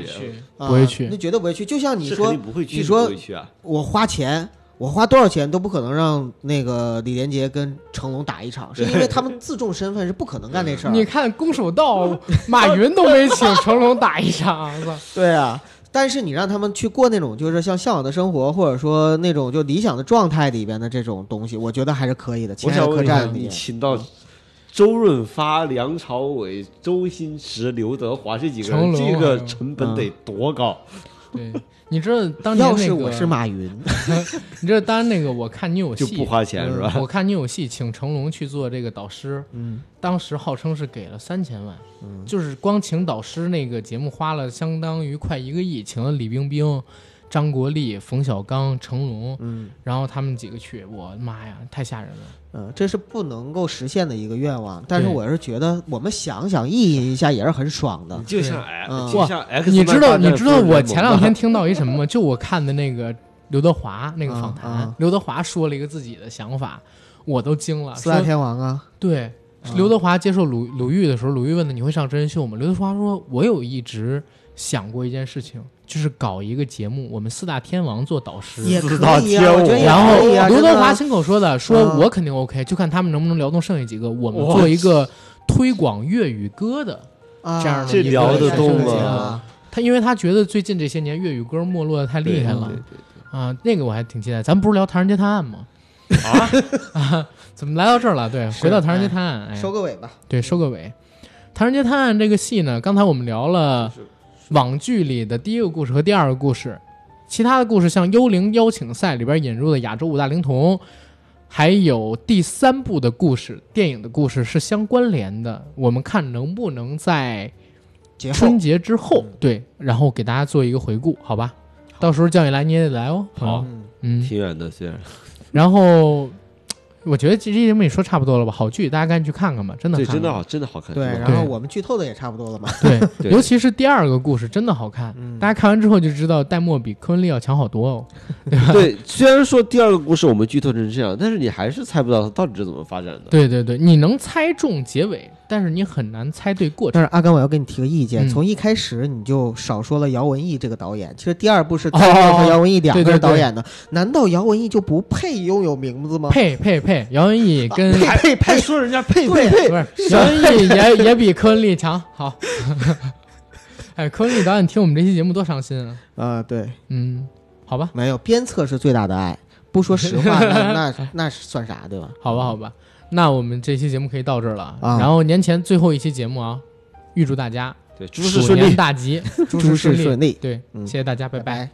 不会去那绝对不会去。就像你说不会去，你说不会去啊？我花钱，我花多少钱都不可能让那个李连杰跟成龙打一场，是因为他们自重身份是不可能干那事儿。你看攻守道，马云都没请成龙打一场，对啊，但是你让他们去过那种就是像向往的生活，或者说那种就理想的状态里边的这种东西，我觉得还是可以的。亲爱客我想问一下，你栈里面，请到周润发、梁朝伟、周星驰、刘德华这几个人，成龙这个啊成本得多高？对，你知道当年那个，要是我是马云，你知道当然那个，我看你有戏就不花钱是吧？我看你有戏，请成龙去做这个导师，嗯，当时号称是给了三千万，嗯就是光请导师那个节目花了相当于快一个亿，请了李冰冰、张国立、冯小刚、成龙，嗯然后他们几个去，我的妈呀，太吓人了。嗯，这是不能够实现的一个愿望。但是我是觉得，我们想想意淫一下也是很爽的你。就像 X，嗯就像 X，你知道，你知道我前两天听到一什么吗？就我看的那个刘德华那个访啊谈，啊刘德华说了一个自己的想法，我都惊了。四大天王啊，对，啊刘德华接受鲁鲁豫的时候，鲁豫问他你会上真人秀吗？刘德华说，我有一直想过一件事情，就是搞一个节目，我们四大天王做导师。也可四大以啊，天我觉得也然后可以啊刘德华亲口说的，说啊我肯定 OK，就看他们能不能聊动剩下几个，我们做一个推广粤语歌的。啊这样的这聊得动吗啊他因为他觉得最近这些年粤语歌没落的太厉害了啊，那个我还挺期待。咱不是聊《唐人街探案》吗？啊 怎么来到这儿了？对，回到《唐人街探案》，哎，收个尾吧。对，收个尾。《唐人街探案》这个戏呢，刚才我们聊了网剧里的第一个故事和第二个故事，其他的故事像《幽灵邀请赛》里边引入的亚洲五大灵童，还有第三部的故事，电影的故事是相关联的。我们看能不能在春节之后，对，然后给大家做一个回顾，好吧？到时候叫你来，你也得来哦，好。嗯，嗯，挺远的，虽然 然后我觉得这期节目也说差不多了吧？好剧，大家赶紧去看看吧，真的看看对真的好，真的好看。对，然后我们剧透的也差不多了嘛。对，对 尤其是第二个故事真的好看，嗯大家看完之后就知道戴墨比科恩利要强好多哦。对，虽然说第二个故事我们剧透成这样，但是你还是猜不到它到底是怎么发展的。对对对，你能猜中结尾，但是你很难猜对过程。但是阿甘，我要给你提个意见，嗯从一开始你就少说了姚文义这个导演。其实第二部是哦戴墨和姚文义两个导演的，难道姚文义就不配拥有名字吗？配配配，姚文义跟配配配，说人家配对配配，不是姚文义也 也比科恩利强。好，哎，科恩利导演听我们这期节目多伤心啊。啊，对，嗯，好吧，没有鞭策是最大的爱。不说实话，那 那那算啥，对吧？好吧，好吧，那我们这期节目可以到这儿了。啊然后年前最后一期节目啊，预祝大家对，诸事顺利。鼠年大吉，诸事事顺利。对，嗯谢谢大家，拜拜。拜。